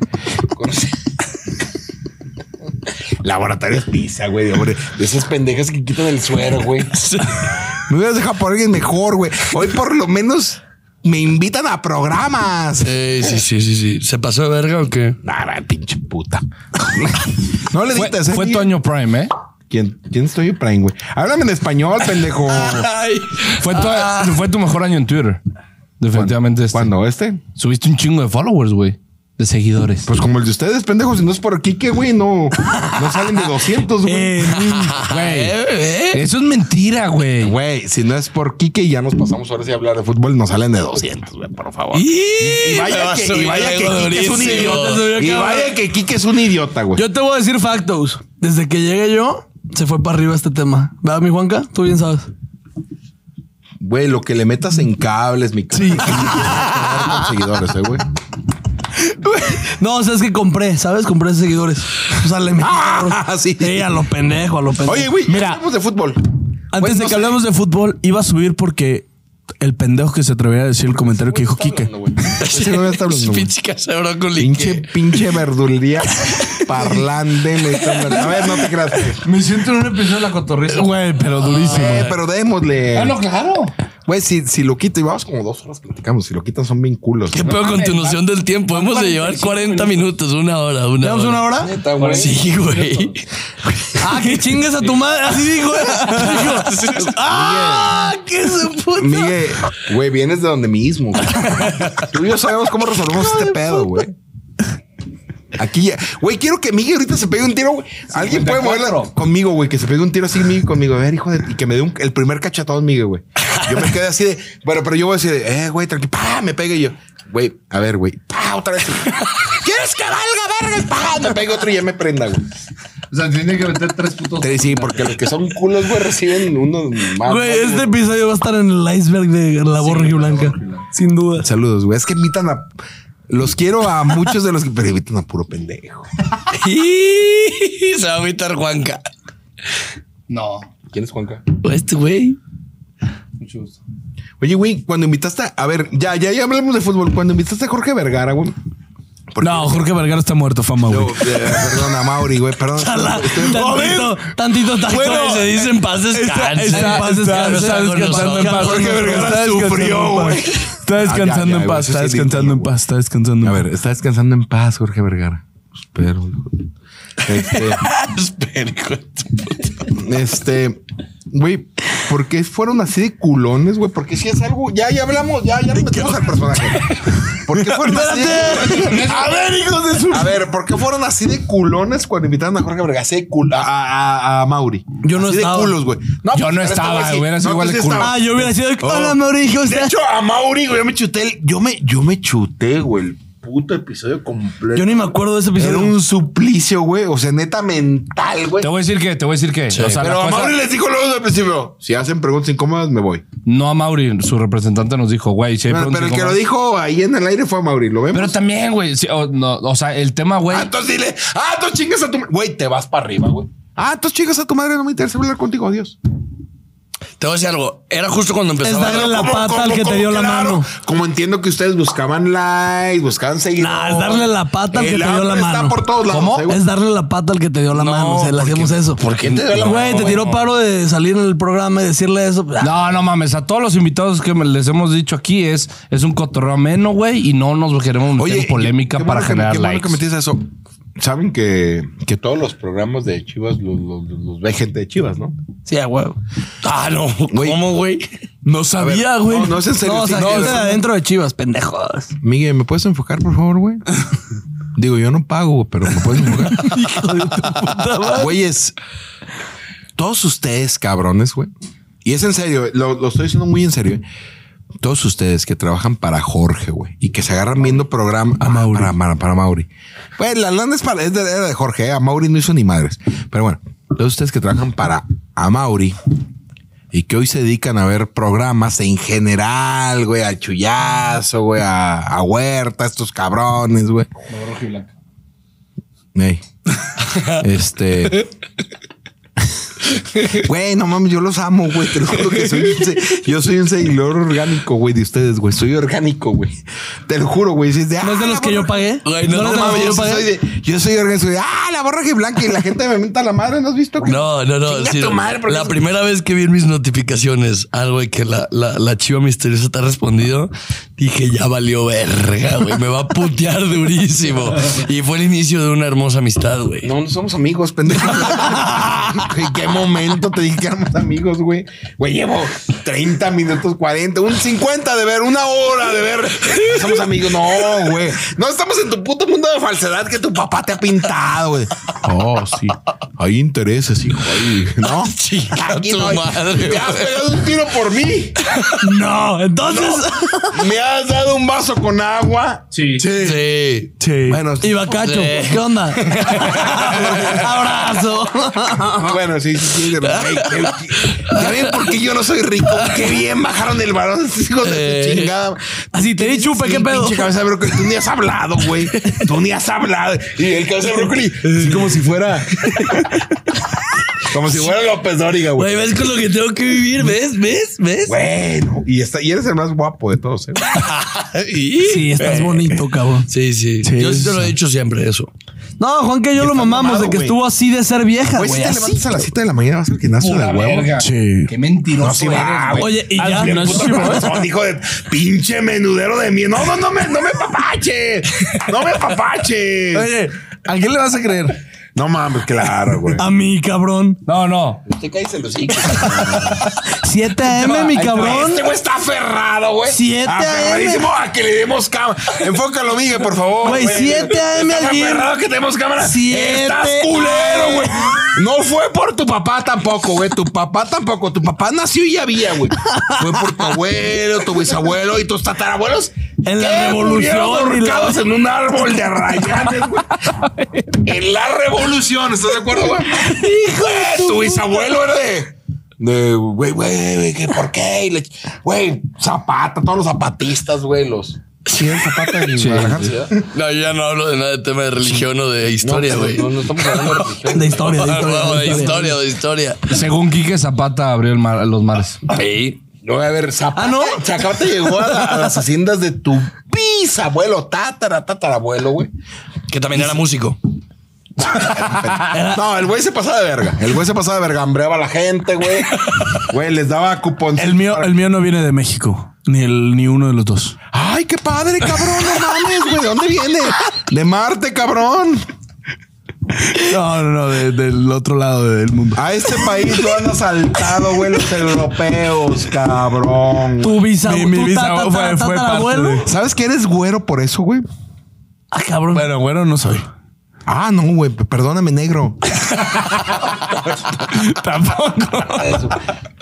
Laboratorios Pisa, güey, de, de esas pendejas que quitan el suero, güey. Me hubieras dejado por alguien mejor, güey. Hoy por lo menos me invitan a programas. Sí, sí, sí, sí, sí. ¿Se pasó de verga o qué? Nada, pinche puta. no le Fue, dices. fue tu año prime, ¿eh? ¿Quién, ¿Quién estoy en Prime, güey? Háblame en español, pendejo. Ay. Fue tu, fue tu mejor año en Twitter. Definitivamente. este. ¿Cuándo? ¿Este? Subiste un chingo de followers, güey. De seguidores. Pues como el de ustedes, pendejos. Si no es por Kike, güey, no, no salen de 200, güey. Eh, Güey. Eso es mentira, güey. Güey, si no es por Kike, ya nos pasamos ahora sí a hablar de fútbol, nos salen de 200, güey, por favor. Y, Y vaya que, y vaya que Kike es un idiota. Y vaya que Kike es un idiota, güey. Yo te voy a decir factos. Desde que llegué yo, se fue para arriba este tema. ¿Verdad, mi Juanca? Tú bien sabes. Güey, lo que le metas en cables, mi Sí. con seguidores, eh, güey. No, o sea, es que compré, ¿sabes? Compré seguidores. O sea, le metí. Ah, sí. Sí, a lo pendejo, a lo pendejo. Oye, güey, mira, hablemos de fútbol. antes Güey, de no que sé- hablemos de fútbol, iba a subir porque el pendejo que se atreviera a decir el comentario que dijo. Ese güey está hablando, güey. Pinche brócoli. Pinche, pinche verdulería parlante. me está hablando. A ver, no te creas. Me siento en un episodio de la cotorriza. Güey, pero durísimo. Eh, pero démosle. Ah, no, claro. Güey, si, si lo quito, y vamos como dos horas platicamos. Si lo quitan, son bien culos. ¿Qué pedo con tu noción del tiempo? Hemos de llevar 40 minutos, una hora, una ¿Llevamos una hora? Neta, güey. Sí, güey. Ah, que chingues a tu madre. Así dijo. Ah, que su puta. Miguel, güey, vienes de donde mismo. güey. Tú y yo sabemos cómo resolvemos este pedo, güey. Aquí ya. Güey, quiero que Miguel ahorita se pegue un tiro, güey. Alguien puede moverla 54. conmigo, güey. Que se pegue un tiro así, Miguel, conmigo. A ver, hijo de... Y que me dé un- el primer cachatón, Miguel, güey. Yo me quedé así de... Bueno, pero yo voy a decir, de, eh, güey, tranquilo. Pa, me pegue y yo. Güey, a ver, güey. Pa, otra vez. ¿Quieres que valga verga pa? Me pegue otro y ya me prenda, güey. O sea, tiene que meter tres putos. Te- Sí, porque los que son culos, güey, reciben uno más. Güey, más- este episodio va a estar en el iceberg de la borra blanca. Sin duda. Saludos, güey. Es que invitan a. Los quiero a muchos de los que. Pero invitan a puro pendejo. Se va a agüitar Juanca. No. ¿Quién es Juanca? Este güey. Mucho gusto. Oye, güey, cuando invitaste. a- A ver, ya, ya, ya hablamos de fútbol. Cuando invitaste a Jorge Vergara, güey. porque- No, Jorge Vergara está muerto, fama, güey. Eh, perdón, a Mauri, güey. Perdón. Chala, Estoy- Tantito, tantito, tantito. Bueno, se dice en paz descanse. Está, En paz está, descanse está con descansando en nosotros. paz. Jorge Vergara sufrió, güey. Está Ah, ya, descansando ya, en paz. Está descansando en paz. Está descansando A en paz. ver, está descansando en paz, Jorge Vergara. Espero. Este, puta. este, güey, ¿por qué fueron así de culones, güey? Porque si es algo, ya, ya hablamos, ya, ya nos metimos al personaje. ¿Por qué fueron así de A ver, hijos de su. A ver, ¿por qué fueron así de culones cuando invitaron a Jorge Vergara? Así de cul- a, a, a Mauri. Yo no así estaba. de culos, güey. Yo pues, no estaba, güey sí. hubiera sido No, igual tú de culo. Ah, yo hubiera sido. Oh. Hola, Mauricio. De ¿usted? hecho, a Mauri, güey, yo me chuté el, yo me, yo me chuté, güey, puto episodio completo. Yo ni me acuerdo de ese Era episodio. un suplicio, güey. O sea, neta mental, güey. Te voy a decir que, te voy a decir que. O sea, Pero a cosa- Mauri les dijo luego desde el principio: si hacen preguntas incómodas, me voy. no a Mauri, su representante nos dijo, güey, si hay Bueno, pero el que lo dijo ahí en el aire fue a Mauri. ¿Lo vemos? Pero también, güey. sí, o, no, o sea, el tema, güey. Ah, entonces dile: Ah, tú chingas a tu madre. Güey, te vas para arriba, güey. Ah, entonces chingas a tu madre. No me interesa hablar contigo. Adiós. Te voy a decir algo. Era justo cuando Es empezaba. darle la ¿Cómo, pata cómo, al que te dio la mano. Como entiendo que ustedes buscaban likes, buscaban seguidores. Nah, es darle la pata al que te dio la mano. Está por todos lados. ¿Cómo? ¿eh, güey? Es darle la pata al que te dio la mano. O sea, le ¿por qué- hacíamos eso. ¿Por qué te dio la Güey, mano? te tiró paro de salir en el programa y decirle eso. Ah, No, no mames. A todos los invitados que me- les hemos dicho aquí es, es un cotorreo ameno, güey, y no nos queremos meter en polémica qué para bueno que- generar qué bueno likes. que metiste eso. Saben que, que todos los programas de Chivas los, los- los ve gente de Chivas, ¿no? Sí, a huevo. Ah, no. Güey. ¿Cómo, güey? No sabía, güey. no, no es en serio, No, o sea, no, de adentro de Chivas, pendejos. Miguel, ¿me puedes enfocar, por favor, güey? Digo, yo no pago, pero ¿me puedes enfocar? Güeyes, todos ustedes, cabrones, güey. Y es en serio, lo, lo estoy diciendo muy en serio. ¿eh? Todos ustedes que trabajan para Jorge, güey, y que se agarran viendo programa a Mauri. Para, para, para Mauri. Pues la lana es, para, es de, era de Jorge, ¿eh? a Mauri no hizo ni madres. Pero bueno, todos ustedes que trabajan para a Mauri y que hoy se dedican a ver programas en general, güey, al chullazo, güey, a, a Huerta, estos cabrones, güey. Ey. Este. Güey, no mames, yo los amo, güey. Te lo juro que soy un yo soy un seguidor orgánico, güey, de ustedes, güey. Soy orgánico, güey. Te lo juro, güey. Si es de, ¿No es de "Ah, los que yo pagué? Güey, no, ¿No mames, yo soy de, yo soy orgánico. ah, la borra blanca y la gente me menta la madre. ¿No has visto? que- No, no, no. Chinga sí, tu madre, porque la primera vez que vi en mis notificaciones algo de que la, la, la chiva misteriosa te ha respondido, dije, ya valió verga, güey. Me va a putear durísimo. Y fue el inicio de una hermosa amistad, güey. No, no somos amigos, pendejo. ¿En qué momento te dije que éramos amigos, güey? Güey, llevo 30 minutos, 40, un 50 de ver, una hora de ver. Somos amigos. No, güey. No estamos en tu puto mundo de falsedad que tu papá te ha pintado, güey. Oh, sí. Hay intereses, hijo. Ahí, ¿No? Chica Aquí tu no hay- madre, Me has pegado un tiro por mí. No, entonces. Me has dado un vaso con agua. Sí. Sí. Sí. Bueno, y Bacacho, Sí. ¿qué onda? Abrazo. Bueno, sí, sí, sí. Güey, qué- qué- Ya ven por qué yo no soy rico. Qué bien bajaron el varón, hijos de Eh. chingada. Así te di chupe, ¿qué pedo? Pinche cabeza de brócoli. Tú ni has hablado, güey. Tú ni has hablado. Y el cabeza de brócoli, así como si fuera. Como si fuera López Dóriga, Güey, güey. ¿ves con lo que tengo que vivir? ¿Ves? ¿Ves? ¿Ves? Bueno, y, está, y eres el más guapo de todos, ¿eh? Y- Sí, estás bonito, cabrón. Sí, sí. Sí, Yo sí te lo he dicho siempre, eso. No, Juan, que yo lo mamamos mamado, de que estuvo así de ser vieja, Güey, si te así. levantas a las 7 de la mañana, vas al gimnasio Pura de huevo. verga. Sí. Qué mentiroso No, sí va, eres. Oye, y Al ya, no es corazón, hijo de pinche menudero de mí. No, no, no me, no me papache. No me papache. Oye, ¿a quién le vas a creer? No mames, claro, güey. A mí, cabrón. No, no. Te caes en los hijos. 7 AM, mi cabrón. Este güey está aferrado, güey. 7 AM. Aferradísimo a que le demos cámara. Enfócalo, Miguel, por favor. Güey, 7 AM Estás al gym. aferrado que tenemos cámara. 7 Estás culero, güey. No fue por tu papá tampoco, güey. Tu papá tampoco. Tu papá nació y ya había, güey. Fue por tu abuelo, tu bisabuelo y tus tatarabuelos. En la revolución ahorcados en un árbol de arrayanes, güey. En la revolución, ¿estás de acuerdo, güey? Hijo de tu bisabuelo era de. De, güey, güey, güey, por qué? Güey, Zapata, todos los zapatistas, güey, los. Sí, el Zapata en Guadalajara, ¿sí? No, yo ya no hablo de nada de tema de religión o de historia, güey. No, no estamos hablando de religión. De historia, de No, historia. no, de de historia, de historia. Según Quique Zapata abrió el mar- los mares. Sí. No, a ver, Zapata. Ah, ¿no? Zapata llegó a, la- a las haciendas de tu bisabuelo, tatara, tatarabuelo, güey. Que también era músico. No, el güey se pasaba de verga. El güey se pasaba de verga. Hambreaba a la gente, güey. Güey, les daba cupón. El mío, el mío no viene de México. Ni el, ni uno de los dos. Ay, qué padre, cabrón. No mames, güey. ¿De dónde viene? De Marte, cabrón. No, no, no, de- del otro lado del mundo. A este país lo han asaltado, güey, los europeos, cabrón. Tu bisabuelo. Mi- mi bisabuelo fue- fue parte de- ¿Sabes que eres güero por eso, güey? Ah, cabrón. Bueno, bueno, no soy. Ah, no, güey. Perdóname, negro. Tampoco.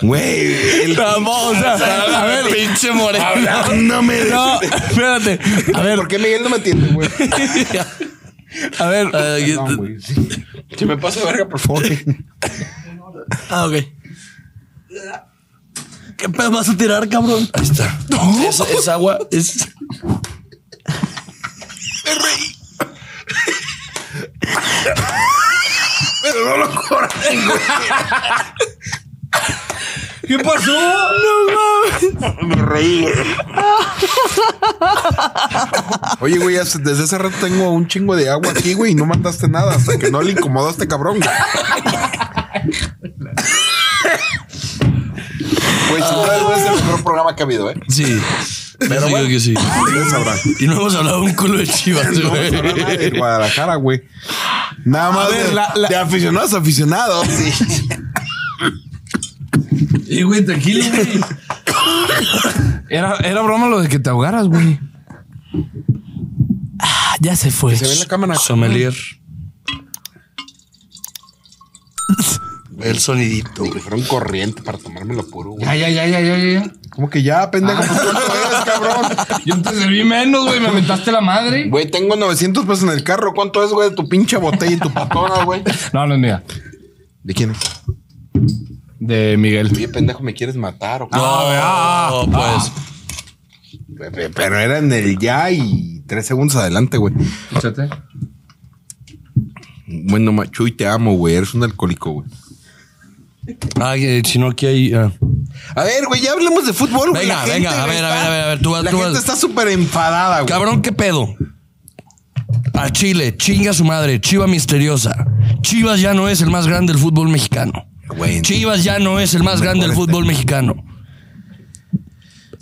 Güey. Tampoco, o sea, a ver, pinche moreno. De... no, espérate. A ver, ¿Por qué Miguel no me entiende, güey? a ver. Ay, Perdón, güey. Si me pasa de verga, por favor. Ah, ok. ¿Qué pedo vas a tirar, cabrón? Ahí está. Es, es agua. Es. Pero no lo corten, güey. ¿Qué pasó? Me reí. Oye, güey, desde hace rato tengo un chingo de agua aquí, güey, y no mandaste nada hasta que no le incomodó a este cabrón, güey. Güey, sin duda es el mejor programa que ha habido, ¿eh? Sí. Pero bueno. que sí. Y no hemos hablado un culo de chivas, No güey. de Guadalajara, güey. Nada más ver, de, la- la- de aficionados a aficionados. Sí. Y güey, tranquilo, güey. Era, era broma lo de que te ahogaras, güey. Ah, ya se fue. Se ve en la cámara. Sommelier. El sonidito, güey. Fueron corriente para tomármelo puro, güey. Ya, ya, ya, ya, ya, ya. ¿Cómo que ya, pendejo? Pues, ¿Cuánto es, cabrón? Yo te serví menos, güey. Me aventaste la madre. Güey, tengo 900 pesos en el carro. ¿Cuánto es, güey, de tu pinche botella y tu patona, güey? No, no es mía. ¿De quién es? De Miguel. Oye, pendejo, ¿me quieres matar o qué? No, pues. Pe- pe- Pero era en el ya y tres segundos adelante, güey. Échate. Bueno, Machuy, te amo, güey. Eres un alcohólico, güey. Ah, que si no, aquí hay. ah. A ver, güey, ya hablemos de fútbol, güey. Venga, La venga, a ver, a ver, a ver, a ver, tú vas- La tú gente está súper enfadada, güey. Cabrón, ¿qué pedo? A Chile, chinga su madre, Chiva misteriosa. Chivas ya no es el más grande del fútbol mexicano. Güey. Chivas ya no es el más grande del fútbol mexicano.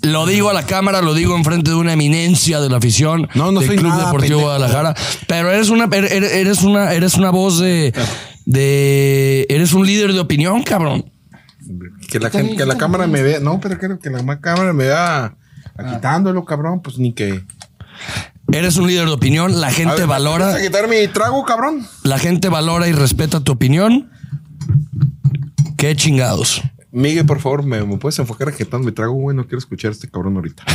Lo digo a la cámara, lo digo enfrente de una eminencia de la afición No, no del soy Club nada, Deportivo pendejo. Guadalajara. Pero eres una, eres, eres una, eres una voz de, de, eres un líder de opinión, cabrón. Que la, gente, que la cámara me vea. No, pero creo que la ma- cámara me vea agitándolo, cabrón. Pues ni que. Eres un líder de opinión. La A gente ver, valora, ¿vas a quitar mi trago, cabrón? la gente valora y respeta tu opinión. Qué chingados. Miguel, por favor, ¿me, me puedes enfocar agitando mi trago, güey? No quiero escuchar a este cabrón ahorita.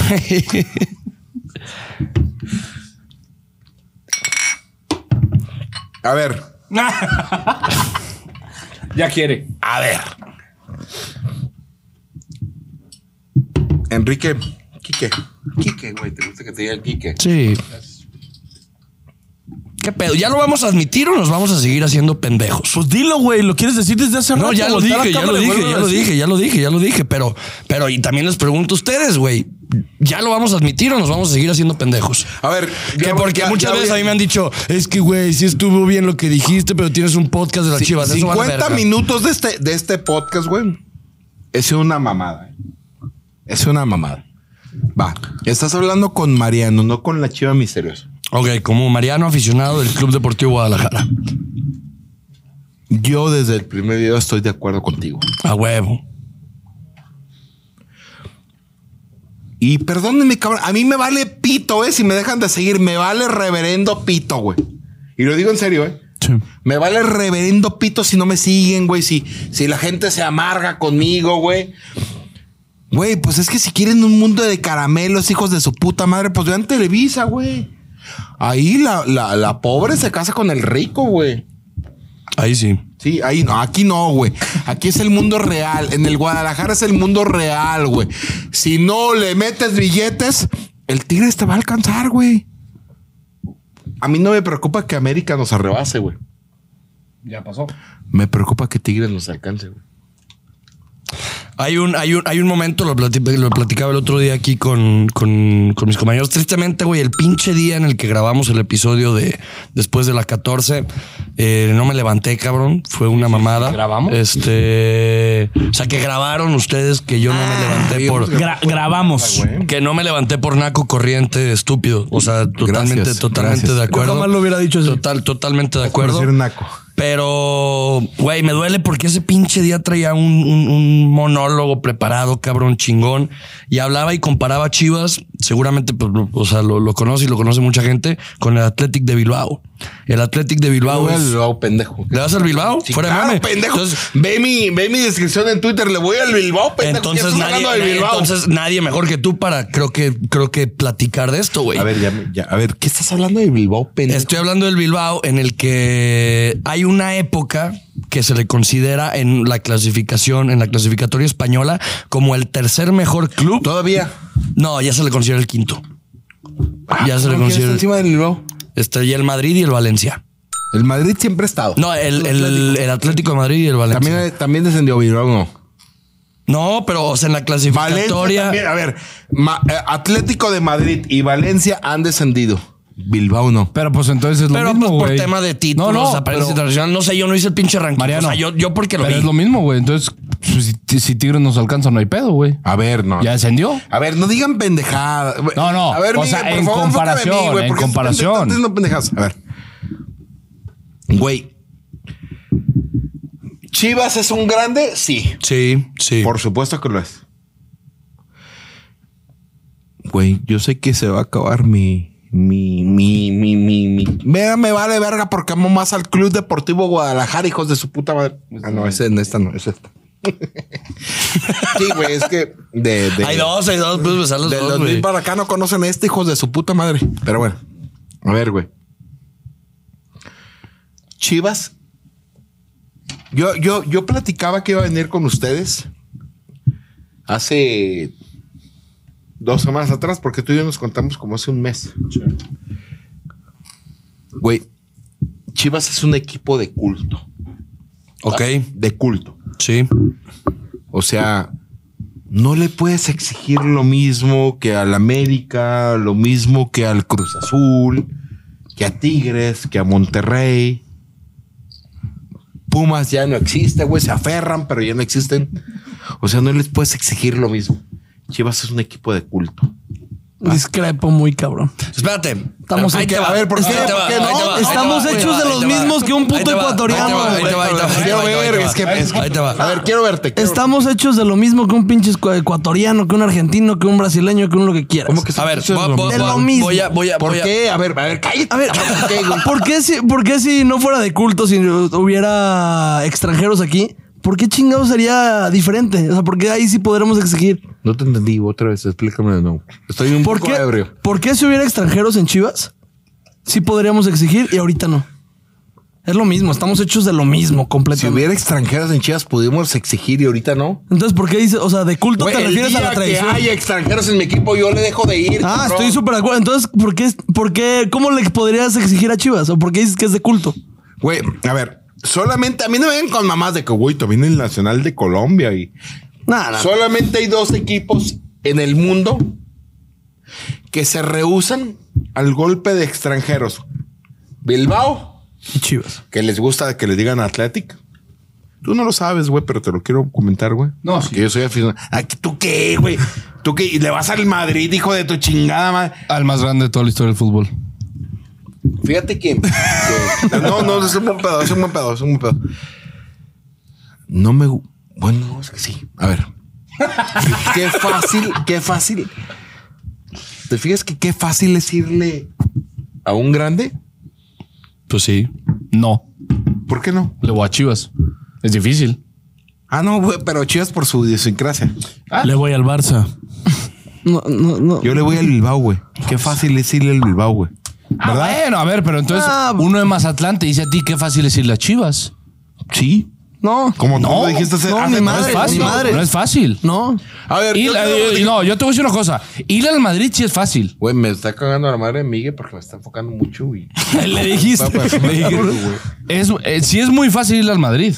A ver, Ya quiere. a ver. Enrique, Quique. Quique, güey, ¿te gusta que te diga Quique? Sí. ¿Qué pedo? ¿Ya lo vamos a admitir o nos vamos a seguir haciendo pendejos? Pues dilo, güey. ¿Lo quieres decir desde hace rato? No, ya lo dije, ya lo dije, ya lo dije, ya lo dije, ya lo dije, pero, pero y también les pregunto a ustedes, güey, ¿ya lo vamos a admitir o nos vamos a seguir haciendo pendejos? A ver, Que porque ya- muchas ya veces a mí me han dicho, es que, güey, sí estuvo bien lo que dijiste, pero tienes un podcast de las Sí, chivas. Eso vale 50 verga. minutos de este, de este podcast, güey. Es una mamada. Es una mamada. Va, estás hablando con Mariano, no con la chiva misteriosa. Ok, como Mariano aficionado del Club Deportivo Guadalajara. Yo desde el primer video estoy de acuerdo contigo. A huevo. Y perdónenme, cabrón, a mí me vale pito, eh, si me dejan de seguir, me vale reverendo pito, güey. Y lo digo en serio, eh. Sí. Me vale reverendo pito si no me siguen, güey. Si, si la gente se amarga conmigo, güey. Güey, pues es que si quieren un mundo de caramelos, hijos de su puta madre, pues vean Televisa, güey. Ahí la, la, la pobre se casa con el rico, güey. Ahí sí. Sí, ahí no, aquí no, güey. Aquí es el mundo real. En el Guadalajara es el mundo real, güey. Si no le metes billetes, el Tigres te va a alcanzar, güey. A mí no me preocupa que América nos arrebase, güey. Ya pasó. Me preocupa que Tigres nos alcance, güey. Hay un, hay un, hay un momento, lo, plati- lo platicaba el otro día aquí con, con, con mis compañeros. Tristemente, güey, el pinche día en el que grabamos el episodio de después de la 14, eh, no me levanté, cabrón. Fue una mamada. ¿Grabamos? Este. O sea, que grabaron ustedes que yo no me levanté por. Gra- grabamos. Que no me levanté por naco corriente estúpido. O sea, totalmente, Gracias, totalmente gracias. de acuerdo. Yo jamás lo hubiera dicho así. Total, totalmente de acuerdo. Por ser naco. Pero, güey, me duele porque ese pinche día traía un, un- un monólogo preparado, cabrón, chingón. Y hablaba y comparaba Chivas, seguramente, pues, o sea, lo, lo conoce y lo conoce mucha gente, con el Athletic de Bilbao. El Athletic de Bilbao es... Bilbao, pendejo. ¿Le vas al Bilbao? Sí, Fuera de claro, mame. pendejo. Entonces, ve, mi, ve mi descripción en Twitter. Le voy al Bilbao, pendejo. entonces ¿Qué estás nadie, Bilbao? entonces nadie mejor que tú para, creo que, creo que platicar de esto, güey. a ver, ya, ya, a ver, ¿qué estás hablando de Bilbao, pendejo? Estoy hablando del Bilbao en el que hay una época que se le considera en la clasificación, en la clasificatoria española, como el tercer mejor club. Todavía. No, ya se le considera el quinto. Ya se le ¿Quién está considera. encima del Bilbao? Está ya el Madrid y el Valencia. El Madrid siempre ha estado. No, el, el- el Atlético de Madrid y el Valencia. También, también descendió Bilbao, no. no, pero o sea, en la Valencia clasificatoria. también. A ver, Ma- eh, Atlético de Madrid y Valencia han descendido. Bilbao no. Pero pues entonces es lo Pero mismo, pues, por güey. tema de títulos, No, no, apariencia pero- internacional, no sé, yo no hice el pinche ranking. Mariano. O sea, yo, yo porque lo Pero vi. es lo mismo, güey. Entonces, pues, si, si Tigres nos alcanza, no hay pedo, güey. A ver, no. Ya descendió. A ver, no digan pendejadas. No, no. A ver, O sea, por en favor, a mí, comparación, güey, en comparación. diciendo pendejadas. A ver. Güey. ¿Chivas es un grande? Sí. Sí, sí. Por supuesto que lo es. Güey, yo sé que se va a acabar mi. Mi, mi, mi, mi, mi. Mira, me vale verga porque amo más al Club Deportivo Guadalajara, hijos de su puta madre. Ah, no, ese, esta no, es esta. sí, güey, es que de, de, hay dos, hay dos, puedes besar los de dos, los para acá no conocen a este, hijos de su puta madre. Pero bueno, a ver, güey. Chivas Yo, yo, yo platicaba que iba a venir con ustedes hace dos semanas atrás, porque tú y yo nos contamos como hace un mes. Güey, Chivas es un equipo de culto. Ok. De culto. Sí. O sea, no le puedes exigir lo mismo que al América, lo mismo que al Cruz Azul, que a Tigres, que a Monterrey. Pumas ya no existe, güey, se aferran, pero ya no existen. O sea, no les puedes exigir lo mismo. Chivas es un equipo de culto. Discrepo muy cabrón. Espérate. Estamos Ahí te va. a ver, ¿por qué? Ahí te va, ¿Por qué ahí no? te va, ahí te Estamos va, hechos ahí de te los va, mismos que un ahí puto te va, ecuatoriano, Ahí te va, Quiero ver, es que- Ahí te. A ver, quiero verte. quiero Estamos hechos de lo mismo que un pinche ecuatoriano, que un argentino, que un brasileño, que un lo que quieras. ¿Cómo que A ver, voy- lo voy- mismo. voy- Es lo mismo. voy a, voy a, ¿Por voy a- qué? A ver, a ver, cállate. A ver, ¿Por qué, güey? ¿por qué, si, ¿por qué si no fuera de culto, si hubiera extranjeros aquí? ¿Por qué chingados sería diferente? O sea, ¿por qué ahí sí podremos exigir? No te entendí otra vez, explícame de nuevo. Estoy un ¿Por poco qué, ebrio. ¿Por qué si hubiera extranjeros en Chivas? Sí podríamos exigir y ahorita no. Es lo mismo, estamos hechos de lo mismo Si completamente. hubiera extranjeros en Chivas, pudimos exigir y ahorita no. Entonces, ¿por qué dices, o sea, de culto Güey, te el refieres a la tradición? que haya extranjeros en mi equipo, yo le dejo de ir. Ah, cabrón. estoy súper de acuerdo. Entonces, ¿por qué, ¿por qué, cómo le podrías exigir a Chivas? ¿O por qué dices que es de culto? Güey, a ver, solamente a mí no me ven con mamás de que, güey, también el Nacional de Colombia y Nada, solamente hay dos equipos en el mundo que se rehusan al golpe de extranjeros. Bilbao, y Chivas. que les gusta que les digan Athletic. Tú no lo sabes, güey, pero te lo quiero comentar, güey. No, Que yo soy aficionado. Aquí, ¿Tú qué, güey? ¿Tú qué? ¿Y le vas al Madrid, hijo de tu chingada madre? Al más grande de toda la historia del fútbol. Fíjate que, que- no, no, es un buen pedo, es un buen pedo, es un buen pedo. No me, bueno, es que sí. A ver, qué fácil, qué fácil. ¿Te fijas que qué fácil es irle a un grande? Pues sí. No. ¿Por qué no? Le voy a Chivas. Es difícil. Ah, no, güey, pero Chivas por su idiosincrasia. Le voy al Barça. No, no, no. Yo le voy al Bilbao, güey. Qué fácil es irle al Bilbao, güey. Ah, bueno, a ver, pero entonces Ah, uno de Mazatlán te dice a ti qué fácil es irle a Chivas. Sí. No. Como tú No, lo dijiste hace, no, hace No es fácil. ni madre. No es fácil. No. A ver, Ir- yo quiero- eh, no, yo te voy a decir una cosa. Ir al Madrid sí es fácil. Güey, me está cagando la madre de Miguel porque me está enfocando mucho y... Le dijiste. Le güey. Es, eh, sí es muy fácil irle al Madrid.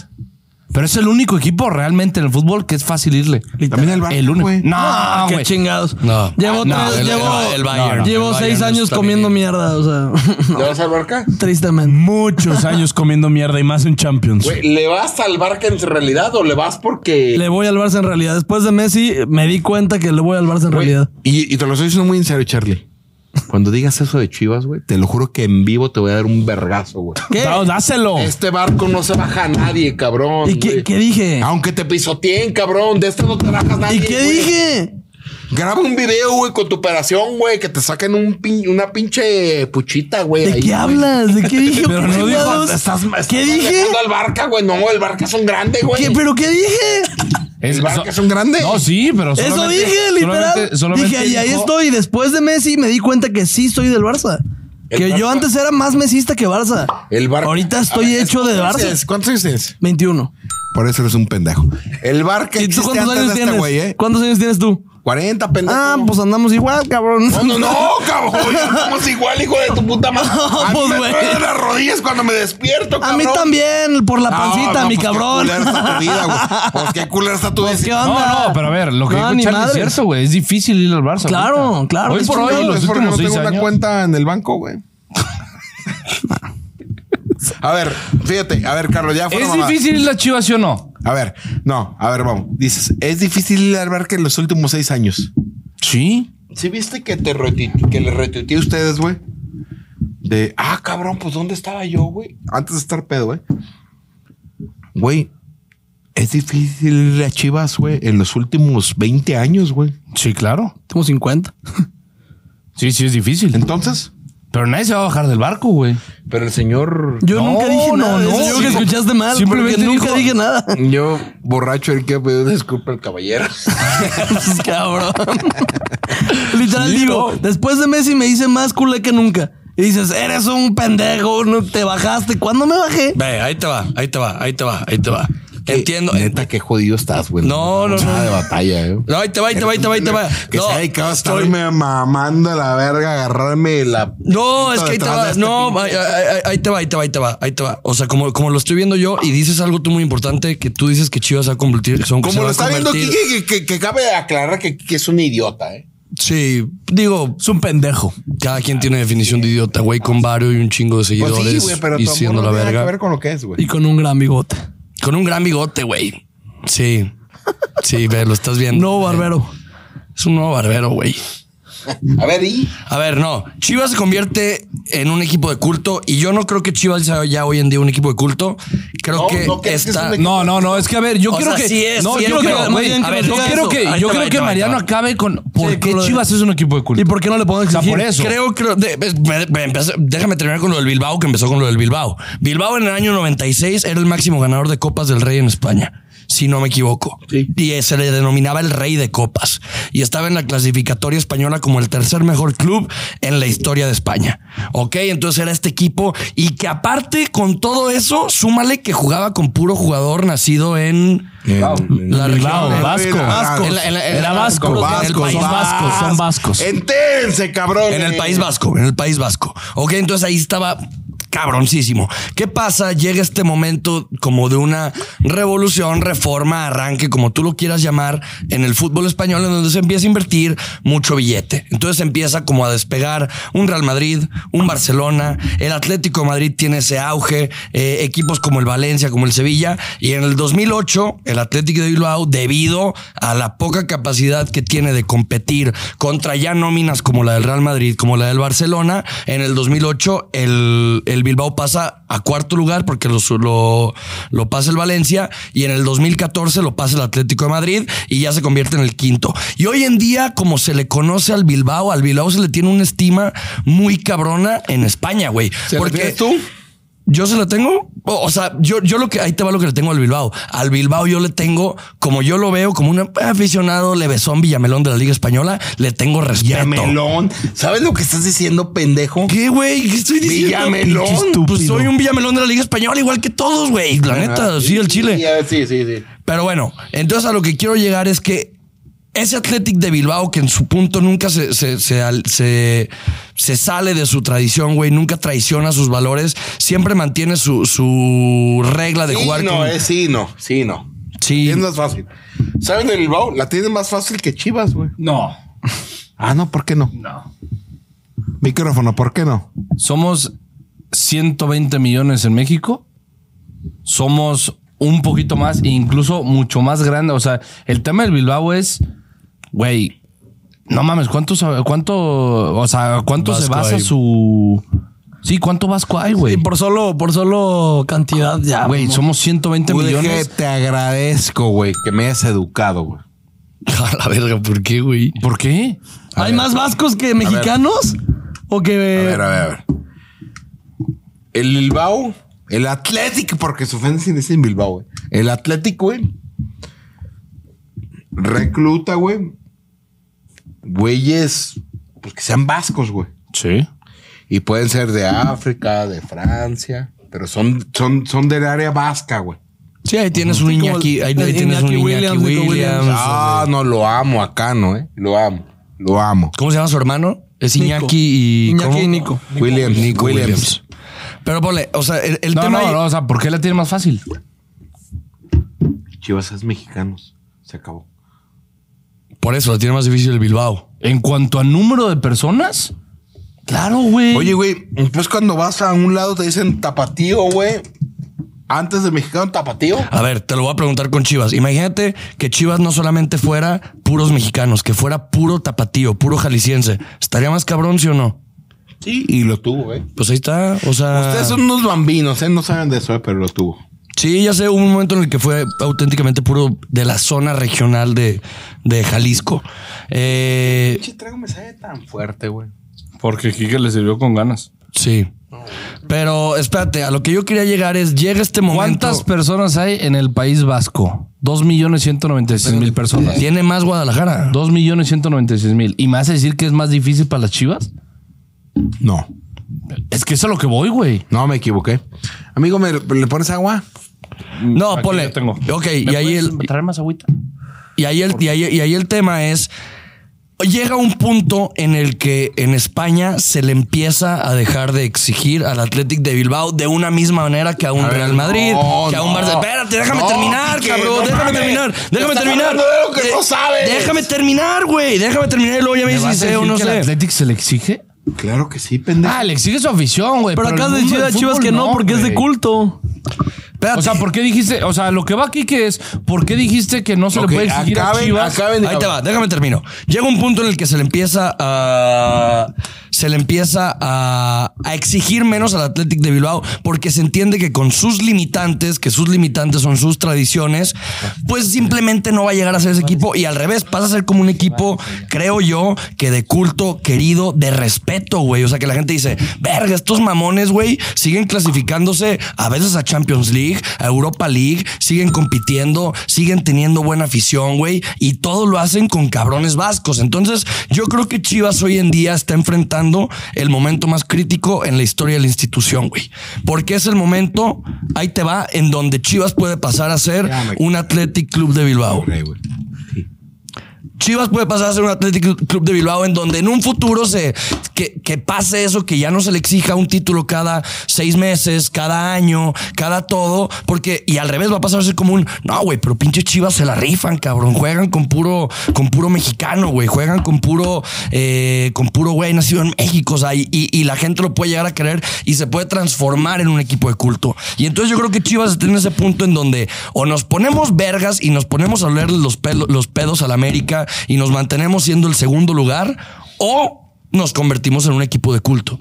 Pero es el único equipo realmente en el fútbol que es fácil irle. También el El único. güey. No, Ah, qué chingados. No. Llevo, No, tres- el- llevo, el- el Bayern. llevo El seis Bayern años comiendo bien. mierda. O sea, ¿Le vas al Barca? tristemente. Muchos años comiendo mierda y más en Champions. Güey, ¿le vas al Barca en realidad o le vas porque... Le voy al Barça en realidad. Después de Messi, me di cuenta que le voy al Barça en Güey, realidad. Y, y te lo estoy diciendo muy en serio, Charlie. Cuando digas eso de Chivas, güey, te lo juro que en vivo te voy a dar un vergazo, güey. ¿Qué? No, dáselo. Este barco no se baja a nadie, cabrón. ¿Y qué, qué dije? Aunque te pisoteen, cabrón, de este no te bajas nadie. ¿Y qué güey. dije? Graba un video, güey, con tu operación, güey, que te saquen un pin- una pinche puchita, güey. ¿De ahí, qué hablas? ¿De qué dije? Pero no dijo, chingados? Estás, estás ¿Qué dije? al Barca, güey. No, el Barca es un grande, güey. ¿Qué- ¿Pero qué dije? El Barca es un grande. No, sí, pero Eso dije, literal. solamente- solamente dije, y ahí dijo- estoy. Después de Messi me di cuenta que sí soy del Barça. Que yo antes era más mesista que Barça. El Barca. Ahorita estoy ver, hecho de ¿cuántos años Barça. ¿Cuántos años tienes? 21. Por eso eres un pendejo. El Barca ¿Y tú cuántos años de tienes? este güey, ¿eh? ¿Cuántos años tienes tú? 40, pendejo. Ah, pues andamos igual, cabrón. No, no, no, cabrón. Estamos igual, hijo de tu puta madre. A mí pues, me güey. duelen las rodillas cuando me despierto, A cabrón. mí también, por la pancita, No, no, mi pues, cabrón. Qué culera está tu vida, güey. Pues qué culera está tu vida. ¿qué No, onda? no, pero a ver, lo que No, es cierto, güey. Es difícil ir al Barça. Claro, ahorita. claro. Hoy Es por hoy, los es porque no últimos tengo una cuenta en el banco, güey. A ver, fíjate, a ver, Carlos, ya fue ¿Es difícil ir a Chivas, sí o no? A ver, no, a ver, vamos. Dices, es difícil al Barca en los últimos seis años. Sí. ¿Sí viste que te que le retuiteé a ustedes, güey? De, ah, cabrón, pues ¿dónde estaba yo, güey? Antes de estar pedo, güey. Güey, es difícil ir a Chivas, güey, en los últimos 20 años, güey. Sí, claro. Tengo 50. Sí, sí, es difícil. Entonces, Pero nadie se va a bajar del barco, güey. pero el señor... Yo No, nunca dije no, nada. no. Yo Sí. que escuchaste mal. Simplemente nunca dijo- dije nada. Yo, borracho, el que pidió disculpa al caballero. Pues, cabrón. Literal digo, después de Messi me hice más culé que nunca. Y dices, eres un pendejo, no te bajaste. ¿Cuándo me bajé? Ve, ahí te va, ahí te va, ahí te va, ahí te va. Entiendo. Neta, qué jodido estás, güey. No, no, Nada no. de batalla, eh. No, ahí te va, ahí te va, ahí te va, ahí te va. Que No, se ha dedicado a estoy- estarme mamando a la verga, agarrarme la. No, es que ahí te va. este No, ahí, ahí- ahí te va, ahí te va, ahí te va, ahí te va. O sea, como, como lo estoy viendo yo y dices algo tú muy importante que tú dices que Chivas va a convertir. Son, Como lo está viendo Kike, que, que, que cabe aclarar que Kike es un idiota, eh. Sí, digo, Es un pendejo. cada quien tiene definición de idiota, güey, con vario y un chingo de Pues seguidores sí, güey, pero y siendo no la que verga. ver con lo que es, güey. Y con un gran bigote. Con un gran bigote, güey. Sí. Sí, ve, lo estás viendo. No, barbero. Es un nuevo barbero, güey. A ver, y. A ver, no. Chivas se convierte en un equipo de culto y yo no creo que Chivas sea ya hoy en día un equipo de culto. Creo No, que no crees que es está. No, no, no, es que a ver, yo quiero que. sí es, no, quiero que. yo quiero que, yo creo que Mariano acabe con. ¿Por Sí, qué de- Chivas es un equipo de culto? ¿Y por qué no le pongo a O sea, exigir? por eso. Creo, creo, de- me- me empecé- déjame terminar con lo del Bilbao, que empezó con lo del Bilbao. Bilbao en el año 96 era el máximo ganador de Copas del Rey en España, si no me equivoco. Y eh, se le denominaba el Rey de Copas. Y estaba en la clasificatoria española como el tercer mejor club en la historia de España. Ok, entonces era este equipo y que aparte con todo eso, súmale que jugaba con puro jugador nacido en la Bilbao, región. Vasco. Vasco. En la- en en Era vasco, en son vascos, son vascos. Entérense, cabrón. en el País Vasco, en el País Vasco. Ok, entonces ahí estaba cabroncísimo. ¿Qué pasa? Llega este momento como de una revolución, reforma, arranque, como tú lo quieras llamar, en el fútbol español, en donde se empieza a invertir mucho billete. Entonces empieza como a despegar un Real Madrid, un Barcelona, el Atlético de Madrid tiene ese auge, eh, equipos como el Valencia, como el Sevilla, y en el 2008 el Atlético de Bilbao, debido a la poca capacidad que tiene de competir contra ya nóminas como la del Real Madrid, como la del Barcelona, en el 2008 el, el Bilbao pasa a cuarto lugar porque lo, lo, lo pasa el Valencia y en el 2014 lo pasa el Atlético de Madrid y ya se convierte en el quinto. Y hoy en día, como se le conoce al Bilbao, al Bilbao se le tiene una estima muy cabrona en España, güey. ¿Se tienes tú? Yo se la tengo. O, o sea, yo, yo lo que ahí te va lo que le tengo al Bilbao. Al Bilbao yo le tengo, como yo lo veo, como un aficionado levesón Villamelón de la Liga Española, le tengo respeto. Villamelón. ¿Sabes lo que estás diciendo, pendejo? ¿Qué, güey? ¿Qué estoy diciendo? Villamelón. Pues soy un Villamelón de la Liga Española, igual que todos, güey. La neta, sí, el Chile. Sí, sí, sí. Pero bueno, entonces a lo que quiero llegar es que ese Athletic de Bilbao, que en su punto nunca se, se, se, al- se- se sale de su tradición, güey, nunca traiciona sus valores, siempre mantiene su, su regla de Sí, jugar no, con- eh, sí, no, sí, no. Sí. Es más fácil. ¿Saben de Bilbao? La tienen más fácil que Chivas, güey. No. Ah, no, ¿por qué no? No. Micrófono, ¿por qué no? Somos 120 millones en México. Somos un poquito más, e incluso mucho más grande. O sea, el tema del Bilbao es, güey, no mames, ¿cuánto, sabe- cuánto, o sea, cuánto se basa hay. su... Sí, ¿cuánto Vasco hay, güey? Y por solo, por solo cantidad ya. Güey, somos 120 Güey, millones. que te agradezco, güey, que me hayas educado, güey. A la verga, ¿por qué, güey? ¿Por qué? ¿Hay más vascos que mexicanos? ¿O que.? A ver, a ver, a ver. El Bilbao, el Atlético, porque se ofende si dicen Bilbao, güey. El Atlético, güey. Recluta, güey. Güeyes, pues que sean vascos, güey. Sí. Y pueden ser de África, de Francia, pero son, son, son del área vasca, güey. Sí, ahí tienes un Iñaki, ahí, ahí tienes un Williams, Williams. Ah, no, lo amo acá, ¿no? Eh? Lo amo, lo amo. ¿Cómo se llama su hermano? Es Nico. Iñaki y... Iñaki ¿cómo? y Nico. Williams, Nico Williams. Williams. Pero ponle, o sea, el, el No, tema... no, ahí- no, o sea, ¿por qué la tiene más fácil? Chivas es mexicanos. Se acabó. Por eso la tiene más difícil el Bilbao. En cuanto a número de personas, claro, güey. Oye, güey, pues cuando vas a un lado te dicen tapatío, güey. Antes de mexicano, tapatío. A ver, te lo voy a preguntar con Chivas. Imagínate que Chivas no solamente fuera puros mexicanos, que fuera puro tapatío, puro jalisciense. ¿Estaría más cabrón, sí o no? Sí, y lo tuvo, güey. Pues ahí está. O sea. Ustedes son unos bambinos, ¿eh? No saben de eso, eh, pero lo tuvo. Sí, ya sé, hubo un momento en el que fue auténticamente puro de la zona regional de, de Jalisco. Eh, Che, traigo mensaje tan fuerte, güey. Porque Kike le sirvió con ganas. sí. Pero espérate, a lo que yo quería llegar es, llega este momento. ¿Cuántas personas hay en el País Vasco? Dos millones ciento noventa y seis mil personas. Tiene más Guadalajara. Dos millones ciento noventa y seis mil. ¿Y me vas a decir que es más difícil para las chivas? No. Es que eso es a lo que voy, güey. No, me equivoqué. Amigo, ¿me le pones agua? No, Aquí ponle. yo tengo. Ok, ¿Me y ahí, el, traer más agüita? y, ahí el, y, ahí, y ahí el tema es. Llega un punto en el que en España se le empieza a dejar de exigir al Athletic de Bilbao de una misma manera que a un A ver, Real Madrid, no, que a un no. Barça. Espérate, déjame No, terminar, que cabrón. no déjame mames. terminar. Déjame terminar. de que Eh, no sabes. Déjame terminar, güey. Déjame terminar y luego ya me ¿Me vas dices decir no que al sé. Athletic se le exige? Claro que sí, pendejo. Ah, le exige su afición, güey. Pero el acá de mundo Chivas, que no, porque es de culto. Espérate. O sea, ¿por qué dijiste? O sea, lo que va aquí que es, ¿por qué dijiste que no se le puede exigir a acaben- Chivas? acaben Ahí te va, déjame termino. Llega un punto en el que se le empieza a. Se le empieza a, a exigir menos al Athletic de Bilbao porque se entiende que con sus limitantes, que sus limitantes son sus tradiciones, pues simplemente no va a llegar a ser ese equipo y al revés, pasa a ser como un equipo, creo yo, que de culto, querido, de respeto, güey. O sea, que la gente dice, verga, estos mamones, güey, siguen clasificándose a veces a Champions League, a Europa League, siguen compitiendo, siguen teniendo buena afición, güey, y todo lo hacen con cabrones vascos. Entonces, yo creo que Chivas hoy en día está enfrentando el momento más crítico en la historia de la institución, güey. Porque es el momento, ahí te va, en donde Chivas puede pasar a ser un Athletic Club de Bilbao. Chivas puede pasar a ser un Athletic Club de Bilbao en donde en un futuro se que, que pase eso, que ya no se le exija un título cada seis meses, cada año, cada todo, porque y al revés va a pasar a ser como un no, güey, pero pinche Chivas se la rifan, cabrón, juegan con puro con puro mexicano, güey, juegan con puro eh, con puro güey nacido en México, o sea, y, la gente lo puede llegar a querer y se puede transformar en un equipo de culto. Y entonces yo creo que Chivas en ese punto en donde o nos ponemos vergas y nos ponemos a oler los, pelo- los pedos al América y nos mantenemos siendo el segundo lugar o nos convertimos en un equipo de culto.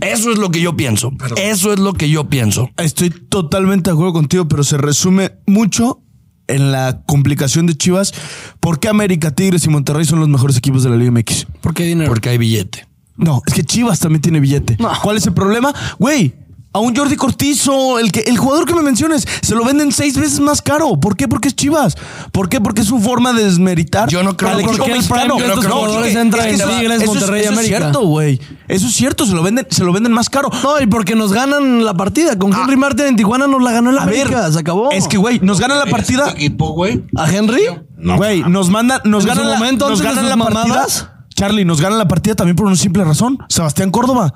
Eso es lo que yo pienso. Eso es lo que yo pienso. Estoy totalmente de acuerdo contigo, pero se resume mucho en la complicación de Chivas. ¿Por qué América, Tigres y Monterrey son los mejores equipos de la Liga MX? ¿Por qué dinero? Porque hay billete. No, es que Chivas también tiene billete. No. ¿Cuál es el problema? Güey, a un Jordi Cortizo, el, que, el jugador que me menciones, se lo venden seis veces más caro. ¿Por qué? Porque es Chivas. ¿Por qué? Porque es su forma de desmeritar. Yo no creo al equipo mexicano. No, jugadores es entra que en eso- Tigres, eso es- Monterrey y eso América. Es cierto, güey. Eso es cierto, se lo venden, se lo venden más caro. No, y porque nos ganan la partida. Con Henry Martin en Tijuana nos la ganó el A ver, América. se acabó. Es que, güey, nos ganan la partida. equipo, güey? ¿A Henry? Güey, nos mandan, nos ganan la, momento, nos ganan sus la partida. mamadas. Charlie, nos ganan la partida también por una simple razón. Sebastián Córdoba.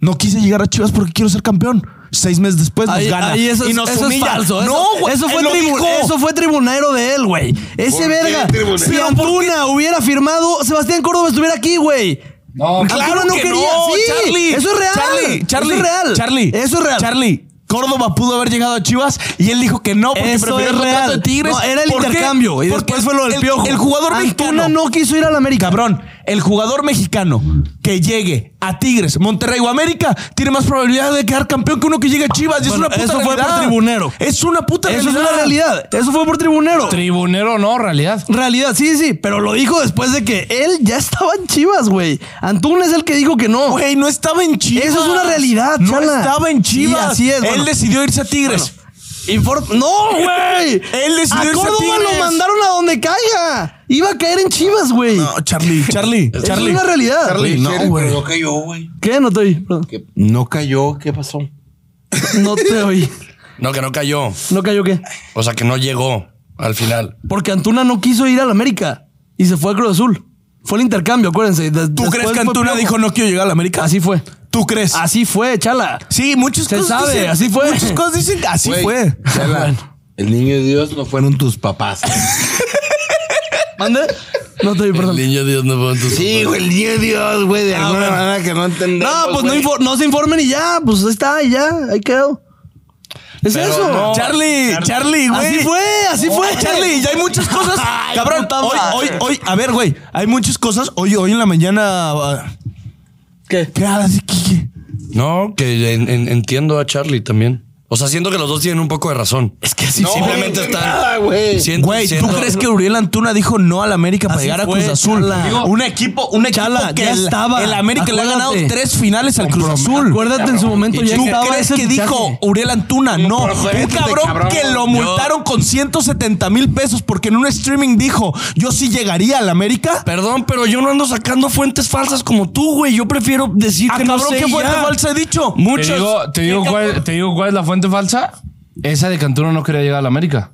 No quise llegar a Chivas porque quiero ser campeón. Seis meses después nos Ahí, gana. ahí eso, y es- nos eso es falso. Eso, no, güey. eso fue, eso tribunero de él, güey. Ese verga. Si Antuna hubiera firmado, Sebastián Córdoba estuviera aquí, güey. No, Claro que quería. no, Sí, Charlie. Eso es real. Charlie, Charlie, Eso es real. Charlie. Eso es real. Charlie. Córdoba pudo haber llegado a Chivas y él dijo que no porque Eso prefirió el real. de Tigres. No, era el ¿Por qué? intercambio. Y Porque después fue lo del el- piojo. El jugador Antuna mexicano no quiso ir al América. Cabrón, el jugador mexicano que llegue a Tigres, Monterrey o América tiene más probabilidad de quedar campeón que uno que llegue a Chivas. Y es Bueno, una puta eso fue por tribunero. Es una puta Eso realidad. es una realidad. Eso fue por tribunero. Tribunero no, realidad. Realidad, sí, sí, pero lo dijo después de que él ya estaba en Chivas, güey. Antuna es el que dijo que no. Güey, no estaba en Chivas. Eso es una realidad, No chala. estaba en Sí, Chivas. así es, Él bueno. decidió irse a Tigres. Inform- no, güey. Él decidió a irse a Córdoba Tigres. lo mandaron a donde caiga. Iba a caer en Chivas, güey. No, Charlie, Charlie, Charlie. es una realidad. Charlie, no, güey. No cayó, güey. ¿Qué? No te oí. No cayó, ¿qué pasó? No te oí. No, que no cayó. ¿No cayó qué? O sea, que no llegó al final. Porque Antuna no quiso ir al América y se fue a Cruz Azul. Fue el intercambio, acuérdense. De- ¿Tú crees que Antuna dijo no quiero llegar a la América? Así fue. ¿Tú crees? Así fue, chala. Sí, muchas Se cosas sabe, dicen- así fue. Muchas cosas dicen que así fue. Chela, El niño de Dios no fueron tus papás. ¿Mande? No te oí, perdón. niño Dios no fue en tus Sí, güey, el niño de Dios, güey, de alguna manera que no entendemos. No, pues no, güey. infor- no se informen y ya. Pues ahí está, y ya. Ahí quedó. Es Pero eso. no. Charlie, Charlie, güey. Así fue, así fue. Charlie, ya hay muchas cosas. Ay, Cabrón, hoy, hoy, hoy, a ver, güey, hay muchas cosas. Hoy, hoy en la mañana. ah, ¿Qué? ¿Qué haces, Kike? No, que en- en- entiendo a Charlie también. O sea, siento que los dos tienen un poco de razón. Es que así simplemente güey, están. nada, güey. siento- Güey, ¿tú siento- crees que Uriel Antuna dijo no al América para Así llegar a fue, Cruz Azul? Un equipo, un equipo Chala, que ya el, estaba. el América le ha ganado tres finales al Cruz Azul. Acuérdate en su momento ya ¿Tú estaba crees ese que dijo Uriel Antuna? No, un de cabrón, cabrón. que lo multaron con 170 mil pesos porque en un streaming dijo yo sí llegaría al América. Perdón, pero yo no ando sacando fuentes falsas como tú, güey. Yo prefiero decir Ah, que no cabrón, sé ¿qué fuente falsa he dicho? Digo, te, digo cuál, te digo cuál es la fuente falsa. Esa de que Antuna no quería llegar a la América.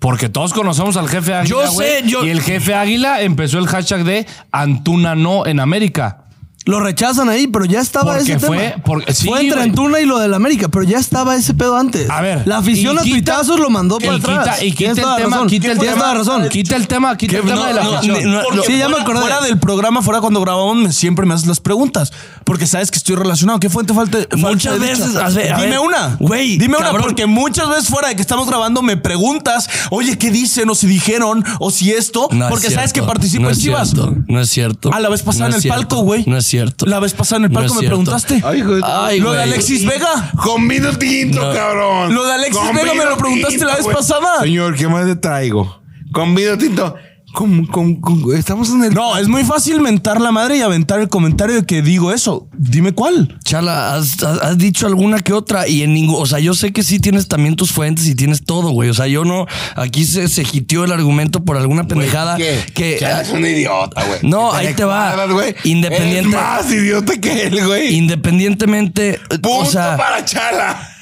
Porque todos conocemos al jefe Águila. Yo sé, yo- Y el jefe Águila empezó el hashtag de Antuna no en América. Lo rechazan ahí, pero ya estaba Porque ese fue- tema. porque- sí, fue entre. Antuna y lo del América, pero ya estaba ese pedo antes. A ver. La afición y a quita- tuitazos lo mandó y para quita- atrás. Y quita Tienes toda el tema, quita el Tienes tema. toda la razón. Quita el tema, quita el tema de la afición. no, Sí, ya me acordé. Fuera del programa, fuera cuando grabamos, siempre me haces las preguntas. Porque sabes que estoy relacionado. ¿Qué fuente falta? Muchas veces, a ver, a Dime ver, una. güey, Dime una, porque muchas veces fuera de que estamos grabando me preguntas, oye, ¿qué dicen? O si dijeron, o si esto. No es porque sabes que participo en Chivas. No es cierto. Ah, la vez pasada en el palco, güey. No es cierto. La vez pasada en el No es me cierto. preguntaste. Ay, de- Ay, Lo de güey. Alexis Vega. Con vino tinto, No. cabrón. Lo de Alexis Con Vega me lo preguntaste la vez güey. pasada. Señor, ¿qué más le traigo? Con vino tinto. Con, con, con- estamos en el. No, es muy fácil mentar la madre y aventar el comentario de que digo eso. Dime cuál. Chala, has, has- has dicho alguna que otra y en ningún, o sea, yo sé que sí tienes también tus fuentes y tienes todo, güey. O sea, yo no, aquí se, se hitió el argumento por alguna pendejada ¿Qué? que... Ya eres un idiota, güey. No, ahí te va. güey. Independiente- Eres más idiota que él, güey. Independientemente, Punto o sea, para Chala.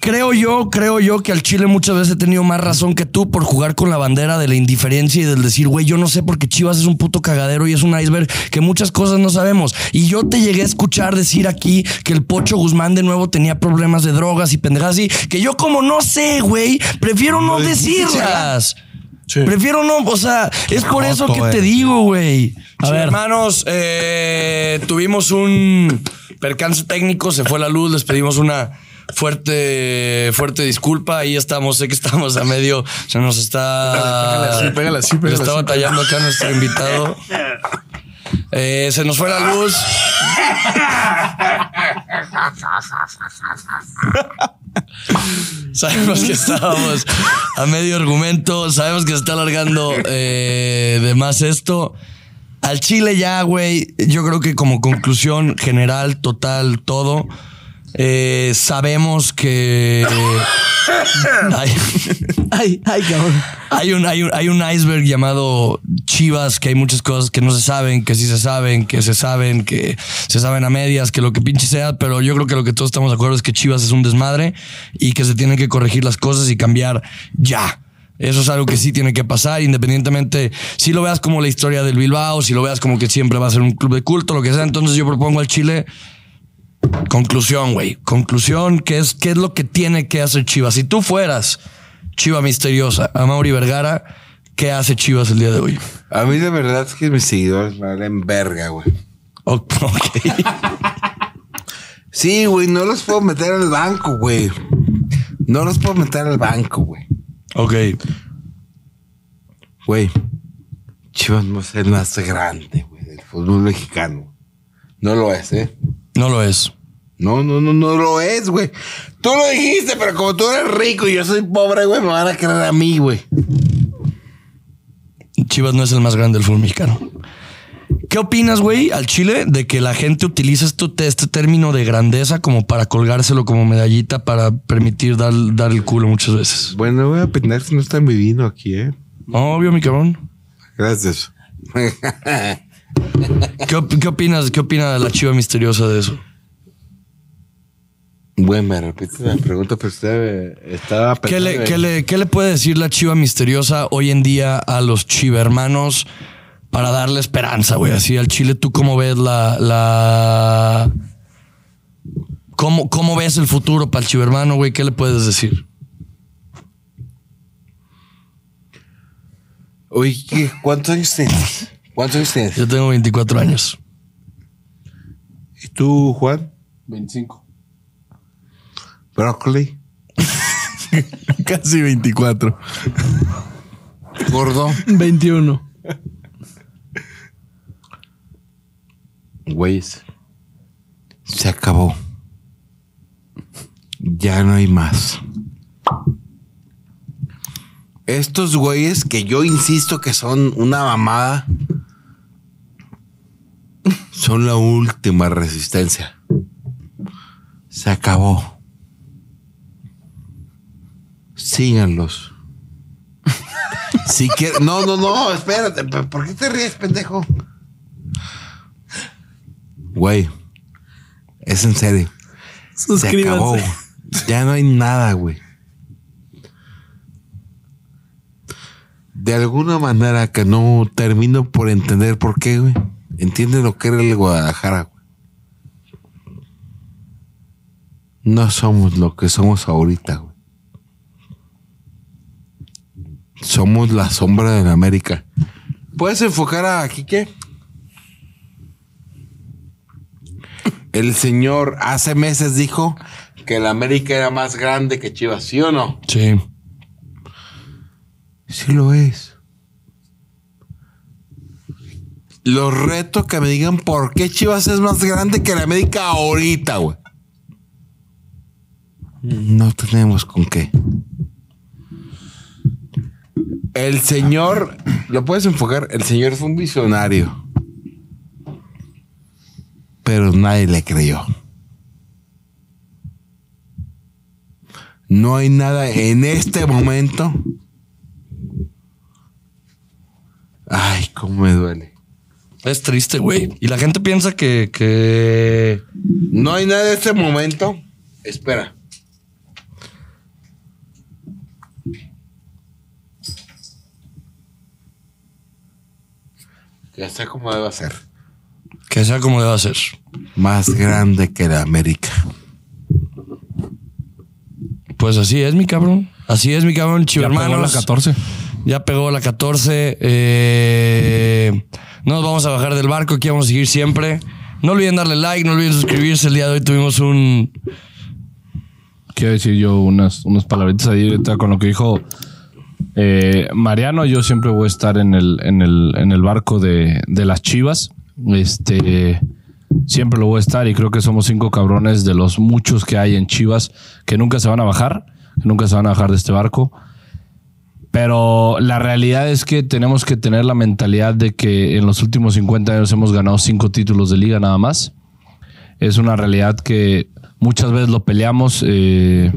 Creo yo, creo yo que al Chile muchas veces he tenido más razón que tú por jugar con la bandera de la indiferencia y del decir, güey, yo no sé porque Chivas es un puto cagadero y es un iceberg que muchas cosas no sabemos. Y yo te llegué a escuchar decir aquí que el Pocho Guzmán de nuevo tenía problemas de drogas y pendejadas así, que yo como no sé, güey, prefiero no decirlas. Prefiero no, o sea, es por eso que te digo, güey. A ver, hermanos, eh, tuvimos un percance técnico, se fue la luz, les pedimos una fuerte, fuerte disculpa. Ahí estamos, sé que estamos a medio, se nos está, pégale así, se pégale está batallando acá nuestro invitado. Eh, se nos fue la luz. Sabemos que estábamos a medio argumento. Sabemos que se está alargando eh, de más esto. Al Chile ya, güey. Yo creo que como conclusión general, total, todo. Eh, sabemos que hay, Ay, ay, cabrón. hay un, hay, un, hay un iceberg llamado Chivas, que hay muchas cosas que no se saben, que sí se saben, que se saben, que se saben a medias, que lo que pinche sea, pero yo creo que lo que todos estamos de acuerdo es que Chivas es un desmadre y que se tienen que corregir las cosas y cambiar ya. Eso es algo que sí tiene que pasar, independientemente si lo veas como la historia del Bilbao, si lo veas como que siempre va a ser un club de culto, lo que sea. Entonces yo propongo al Chile Conclusión, güey. Conclusión, ¿qué es, ¿qué es lo que tiene que hacer Chivas? Si tú fueras Chiva misteriosa, a Mauri Vergara, ¿qué hace Chivas el día de hoy? A mí de verdad es que mis seguidores me valen verga, güey. Ok. Sí, güey, no los puedo meter al banco, güey. No los puedo meter al banco, güey. Ok. Güey, Chivas no es el más grande, güey, del fútbol mexicano. No lo es, ¿eh? No lo es. No, no, no, no lo es, güey. Tú lo dijiste, pero como tú eres rico y yo soy pobre, güey, me van a creer a mí, güey. Chivas no es el más grande del fútbol mexicano. ¿Qué opinas, güey, al Chile de que la gente utiliza este término de grandeza como para colgárselo como medallita para permitir dar, dar el culo muchas veces? Bueno, voy a opinar si no está mi vino aquí, ¿eh? Obvio, mi cabrón. Gracias. ¿Qué, op- qué opinas? ¿Qué opina la chiva misteriosa de eso? Güey, me repite la pregunta, pero usted eh, estaba ¿Qué le, qué le- qué le puede decir la chiva misteriosa hoy en día a los chiva hermanos para darle esperanza, güey? Así al Chile, ¿tú cómo ves la... la... ¿Cómo, ¿Cómo ves el futuro para el chiva hermano, güey? ¿Qué le puedes decir? Oye, ¿qué? ¿cuántos años tienes? ¿Cuántos años tienes? Yo tengo 24 años. ¿Y tú, Juan? 25. Brócoli. Casi 24. Gordo. 21. Güeyes. Se acabó. Ya no hay más. Estos güeyes que yo insisto que son una mamada, son la última resistencia. Se acabó. Síganlos. Si quieren. No, no, no, espérate. ¿Por qué te ríes, pendejo? Güey. Es en serio. Se acabó. Suscríbanse. Ya no hay nada, güey. De alguna manera que no termino por entender por qué, güey. Entiende lo que era el Guadalajara, güey. No somos lo que somos ahorita, güey. Somos la sombra de la América. ¿Puedes enfocar a Quique? El señor hace meses dijo que la América era más grande que Chivas, ¿sí o no? Sí. Sí lo es. Los reto que me digan por qué Chivas es más grande que la América ahorita, güey. No tenemos con qué. El señor, ¿lo puedes enfocar? El señor fue un visionario. Pero nadie le creyó. No hay nada en este momento. Ay, cómo me duele. Es triste, güey. Y la gente piensa que, que... No hay nada en este momento. Espera. Ya sé cómo debe ser. que sea como deba ser. Más grande que la América. Pues así es, mi cabrón. Así es, mi cabrón. Chivo Ya pegó la hermanos. 14. Ya pegó la 14. Eh, no nos vamos a bajar del barco. Aquí vamos a seguir siempre. No olviden darle like, no olviden suscribirse. El día de hoy tuvimos un. Quiero decir yo unas, unas palabritas ahí ahorita con lo que dijo eh, Mariano. Yo siempre voy a estar en el, en el, en el barco de, de las chivas. Este. Siempre lo voy a estar y creo que somos cinco cabrones de los muchos que hay en Chivas que nunca se van a bajar, que nunca se van a bajar de este barco. Pero la realidad es que tenemos que tener la mentalidad de que en los últimos 50 años hemos ganado cinco títulos de liga nada más. Es una realidad que muchas veces lo peleamos, eh,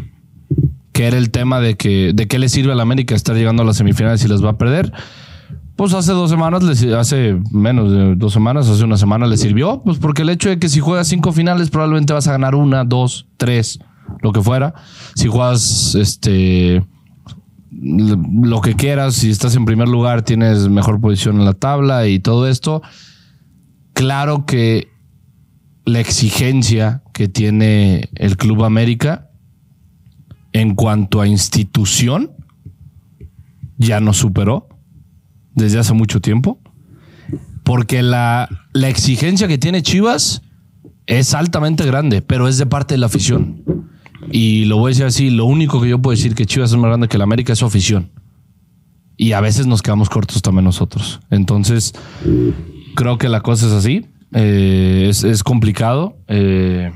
que era el tema de que de qué le sirve a la América estar llegando a las semifinales y las va a perder. Pues hace dos semanas, hace menos de dos semanas, hace una semana le sirvió, pues porque el hecho de que si juegas cinco finales probablemente vas a ganar una, dos, tres, lo que fuera. Si juegas este lo que quieras, si estás en primer lugar tienes mejor posición en la tabla y todo esto. Claro que la exigencia que tiene el Club América en cuanto a institución ya nos superó desde hace mucho tiempo. Porque la, la exigencia que tiene Chivas es altamente grande, pero es de parte de la afición. Y lo voy a decir así, lo único que yo puedo decir que Chivas es más grande que la América es su afición. Y a veces nos quedamos cortos también nosotros. Entonces, creo que la cosa es así. Eh, es, es complicado. eh,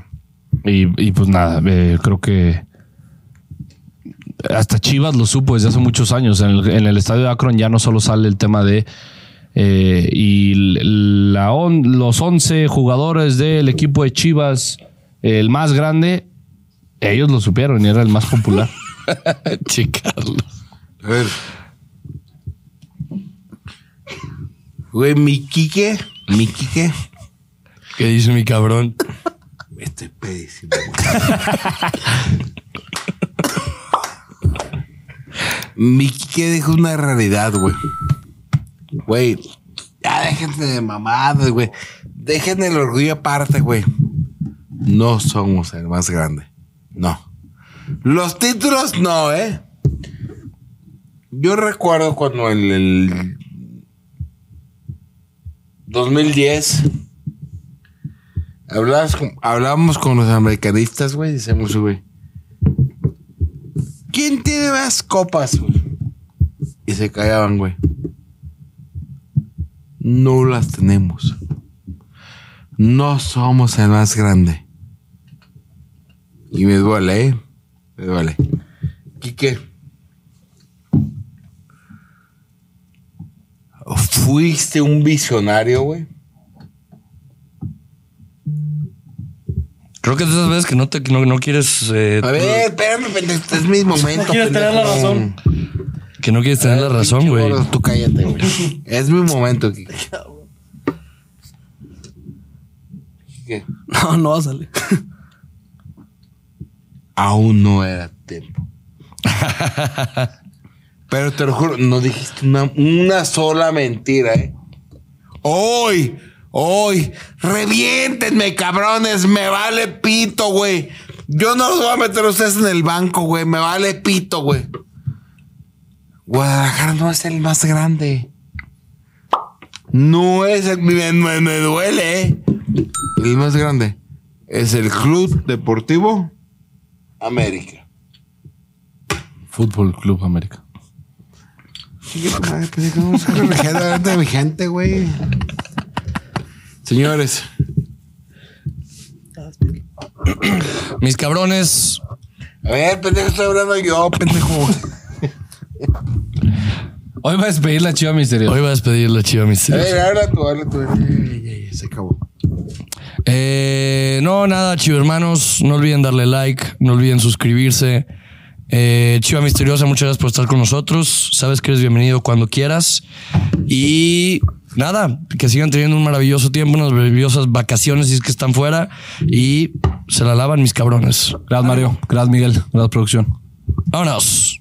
y, y pues nada, eh, creo que hasta Chivas lo supo desde hace muchos años. En el, en el estadio de Akron ya no solo sale el tema de eh, y la on- los 11 jugadores del equipo de Chivas, el más grande, ellos lo supieron y era el más popular. Chicarlos. A ver. Güey, mi Quique, mi Quique. ¿Qué dice mi cabrón? Estoy pedísimo. mi Quique dijo una realidad, güey. Güey, ya déjense de mamadas, güey. Dejen el orgullo aparte, güey. No somos el más grande. No. Los títulos no, ¿eh? Yo recuerdo cuando en el 2010 hablabas con- con los americanistas, güey, decíamos, güey, ¿quién tiene más copas, güey? Y se callaban, güey. No las tenemos. No somos el más grande. Y me duele, ¿eh? Me vale. Quique. ¿Fuiste un visionario, güey? Creo que es de esas veces que no, te, que no, no quieres. eh, A ver, espérame, pendejo, este es mi momento. quieres tener la razón. que no quieres tener la razón, güey. Tú cállate, güey. Es mi momento. Quique. No, no va a salir. Aún no era tiempo. Pero te lo juro, no dijiste una, una sola mentira, ¿eh? Hoy, hoy, reviéntenme, cabrones, me vale pito, güey. Yo no los voy a meter a ustedes en el banco, güey, me vale pito, güey. Guadalajara no es el más grande. No es el, me, me- me duele, ¿eh? El más grande es el Club Deportivo América. Fútbol Club América. Ay, pues, ¿cómo se corrigiendo delante de mi gente, güey? Señores, Mis cabrones, a ver, pendejo, estoy hablando yo, pendejo. Hoy va a despedir la chiva misteriosa. hoy va a despedir la chiva A misteriosa. ver, habla tú, habla tú. Se acabó. Eh, no, nada, chivo hermanos. No olviden darle like, no olviden suscribirse. Eh, Chiva Misteriosa, muchas gracias por estar con nosotros. Sabes que eres bienvenido cuando quieras. Y nada, que sigan teniendo un maravilloso tiempo, unas maravillosas vacaciones si es que están fuera. Y se la lavan mis cabrones. Gracias, Mario. Gracias, Miguel. Gracias, producción. Vámonos.